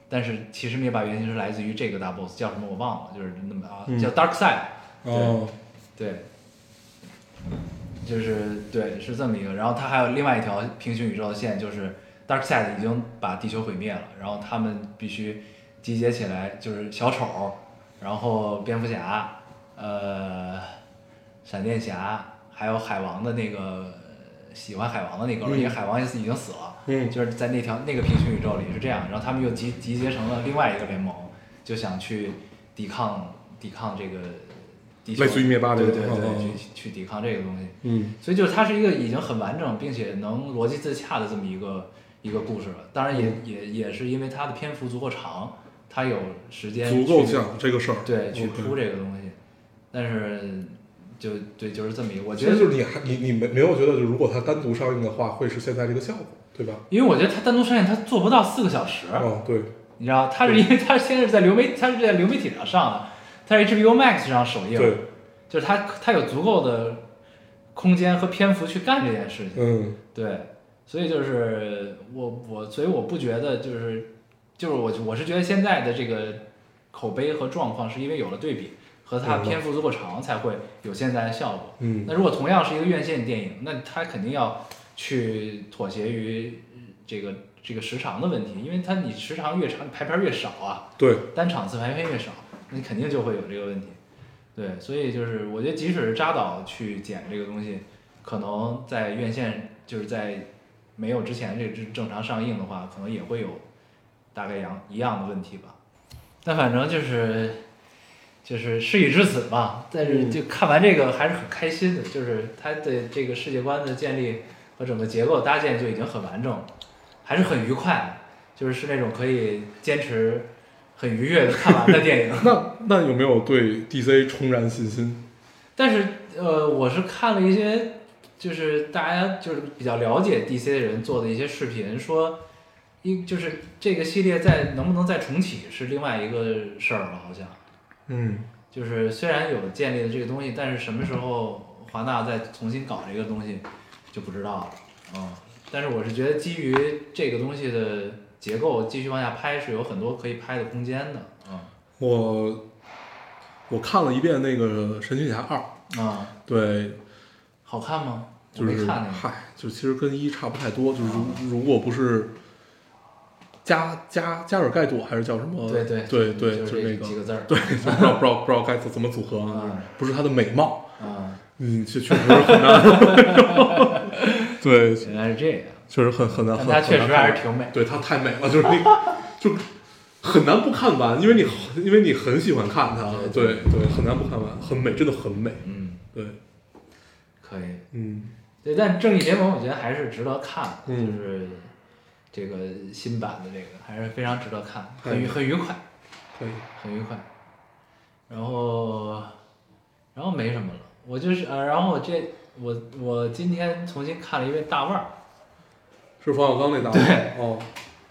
但是其实灭霸原型是来自于这个大 boss 叫什么我忘了，就是那么啊嗯。叫 Dark Side，哦。对，就是对，是这么一个。然后他还有另外一条平行宇宙的线，就是 Darkseid 已经把地球毁灭了，然后他们必须集结起来，就是小丑，然后蝙蝠侠，呃，闪电侠，还有海王的那个喜欢海王的那哥们儿，嗯因为海王已经死了，嗯就是在那条那个平行宇宙里是这样，然后他们又集集结成了另外一个联盟，就想去抵抗抵抗这个地球，类似于灭霸这对对去去抵抗这个东西。嗯所以就是它是一个已经很完整并且能逻辑自洽的这么一个一个故事了。当然也、也也是因为它的篇幅足够长，它有时间足够去讲这个事儿，对去铺这个东西。但是就对就是这么一个，我觉得就是你还你你没没有觉得，就如果它单独上映的话，会是现在这个效果，对吧？因为我觉得它单独上映它做不到四个小时，哦，对，你知道，它是因为它现在是在流媒，它是在流媒体上上的，它是 HBO Max 上首映，对，就是它它有足够的空间和篇幅去干这件事情。嗯对，所以就是我我所以我不觉得就是就是我我是觉得现在的这个口碑和状况是因为有了对比和它篇幅足够长才会有现在的效果。嗯那如果同样是一个院线电影，那它肯定要去妥协于这个这个时长的问题，因为它你时长越长，你排片越少啊，对，单场次排片越少，那你肯定就会有这个问题。对，所以就是我觉得，即使是扎导去剪这个东西，可能在院线就是在没有之前这正正常上映的话，可能也会有大概一样一样的问题吧。但反正就是就是事已至此吧，但是就看完这个还是很开心的，就是他的这个世界观的建立和整个结构搭建就已经很完整了，还是很愉快，就是是那种可以坚持很愉悦的看完的电影。(laughs) 那那有没有对 DC 重燃信心？但是呃，我是看了一些，就是大家就是比较了解 DC 的人做的一些视频，说一就是这个系列再能不能再重启是另外一个事儿了，好像嗯。就是虽然有建立的这个东西，但是什么时候华纳再重新搞这个东西就不知道了，嗯，但是我是觉得基于这个东西的结构继续往下拍是有很多可以拍的空间的，嗯。我我看了一遍那个《神奇侠二》，啊、对，好看吗？就是看那个。嗨，就其实跟一差不太多，就是如如果不是加加加尔盖朵还是叫什么？对对对对，就就是那个这几个字儿。对，就不知道不知道不知道该怎么组合不是她的美貌，啊，嗯，确确实很难，(laughs) 对，(laughs) 原来是这样。确实很很难，她确实还是挺美。对她太美了，就是你就很难不看完，因为你因为你很喜欢看她，对对对，很难不看完，很美，真的很美，嗯，对，可以。嗯对，但正义联盟我觉得还是值得看的，嗯就是这个新版的这个还是非常值得看，很愉很愉快，可以，很愉快。然后，然后没什么了。我就是呃，然后我这我我今天重新看了一遍大腕儿，是冯小刚那大对。哦，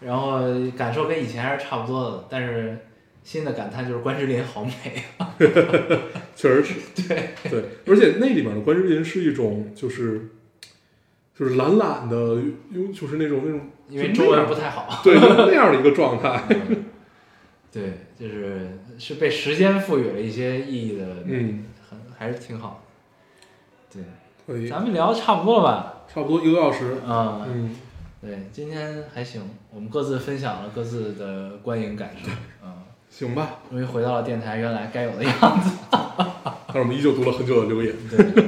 然后感受跟以前还是差不多的，但是新的感叹就是关之琳好美。啊。(laughs) 确实是，(laughs) 对。对，而且那里面的关之琳是一种就是就是懒懒的，有就是那种那种因为中文不太好。(laughs) 对那样的一个状态，(laughs) 对，就是是被时间赋予了一些意义的，嗯，很还是挺好对，，咱们聊的差不多了吧？差不多一个多小时，啊、嗯，对，今天还行，我们各自分享了各自的观影感受，嗯，行吧，终于回到了电台原来该有的样子。(laughs) 但是我们依旧读了很久的留言，对，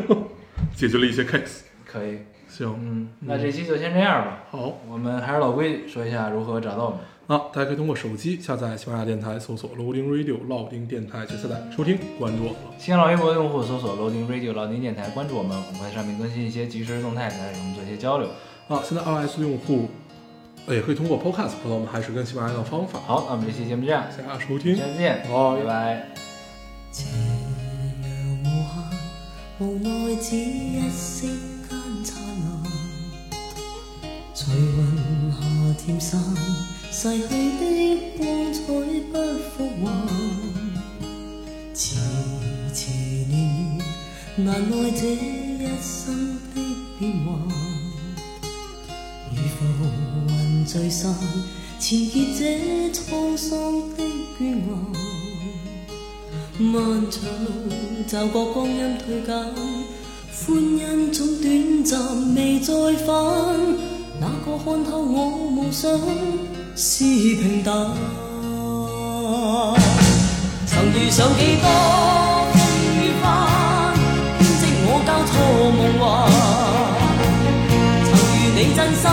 解决了一些 case，可以，行，嗯，那这期就先这样吧。好。我们还是老规矩，说一下如何找到我们。啊，大家可以通过手机下载喜马拉雅电台，搜索 Loading Radio 老丁电台去下载收听，关注我们。新浪微博用户搜索 Loading Radio 老丁电台，关注我们，我们会在上面更新一些即时动态，来与我们做一些交流。啊，现在 iOS 用户呃也可以通过 Podcast 找到我们，还是跟喜马拉雅的方法。好，那我们这期节目这样，大家收听再，见，好拜拜。斜陽無限，無奈只一。隨雲下漸散，逝去的光彩不復還。遲遲年月，难耐这一生的变幻。如浮云聚散，纏結這滄桑的倦顏。漫长路，驟覺光阴退减，欢欣总短暂，未再返。那个看透我梦想是平淡。曾遇上几多风雨翻，编织我交错梦幻。曾遇你真心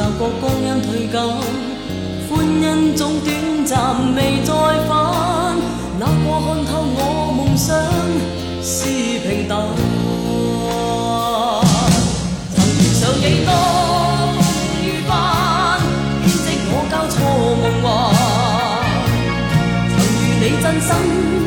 习过光阴褪减，欢欣总短暂，未再返。哪个看透我梦想是平淡？曾遇上几多风雨般，编织我交错梦幻。曾与你真心。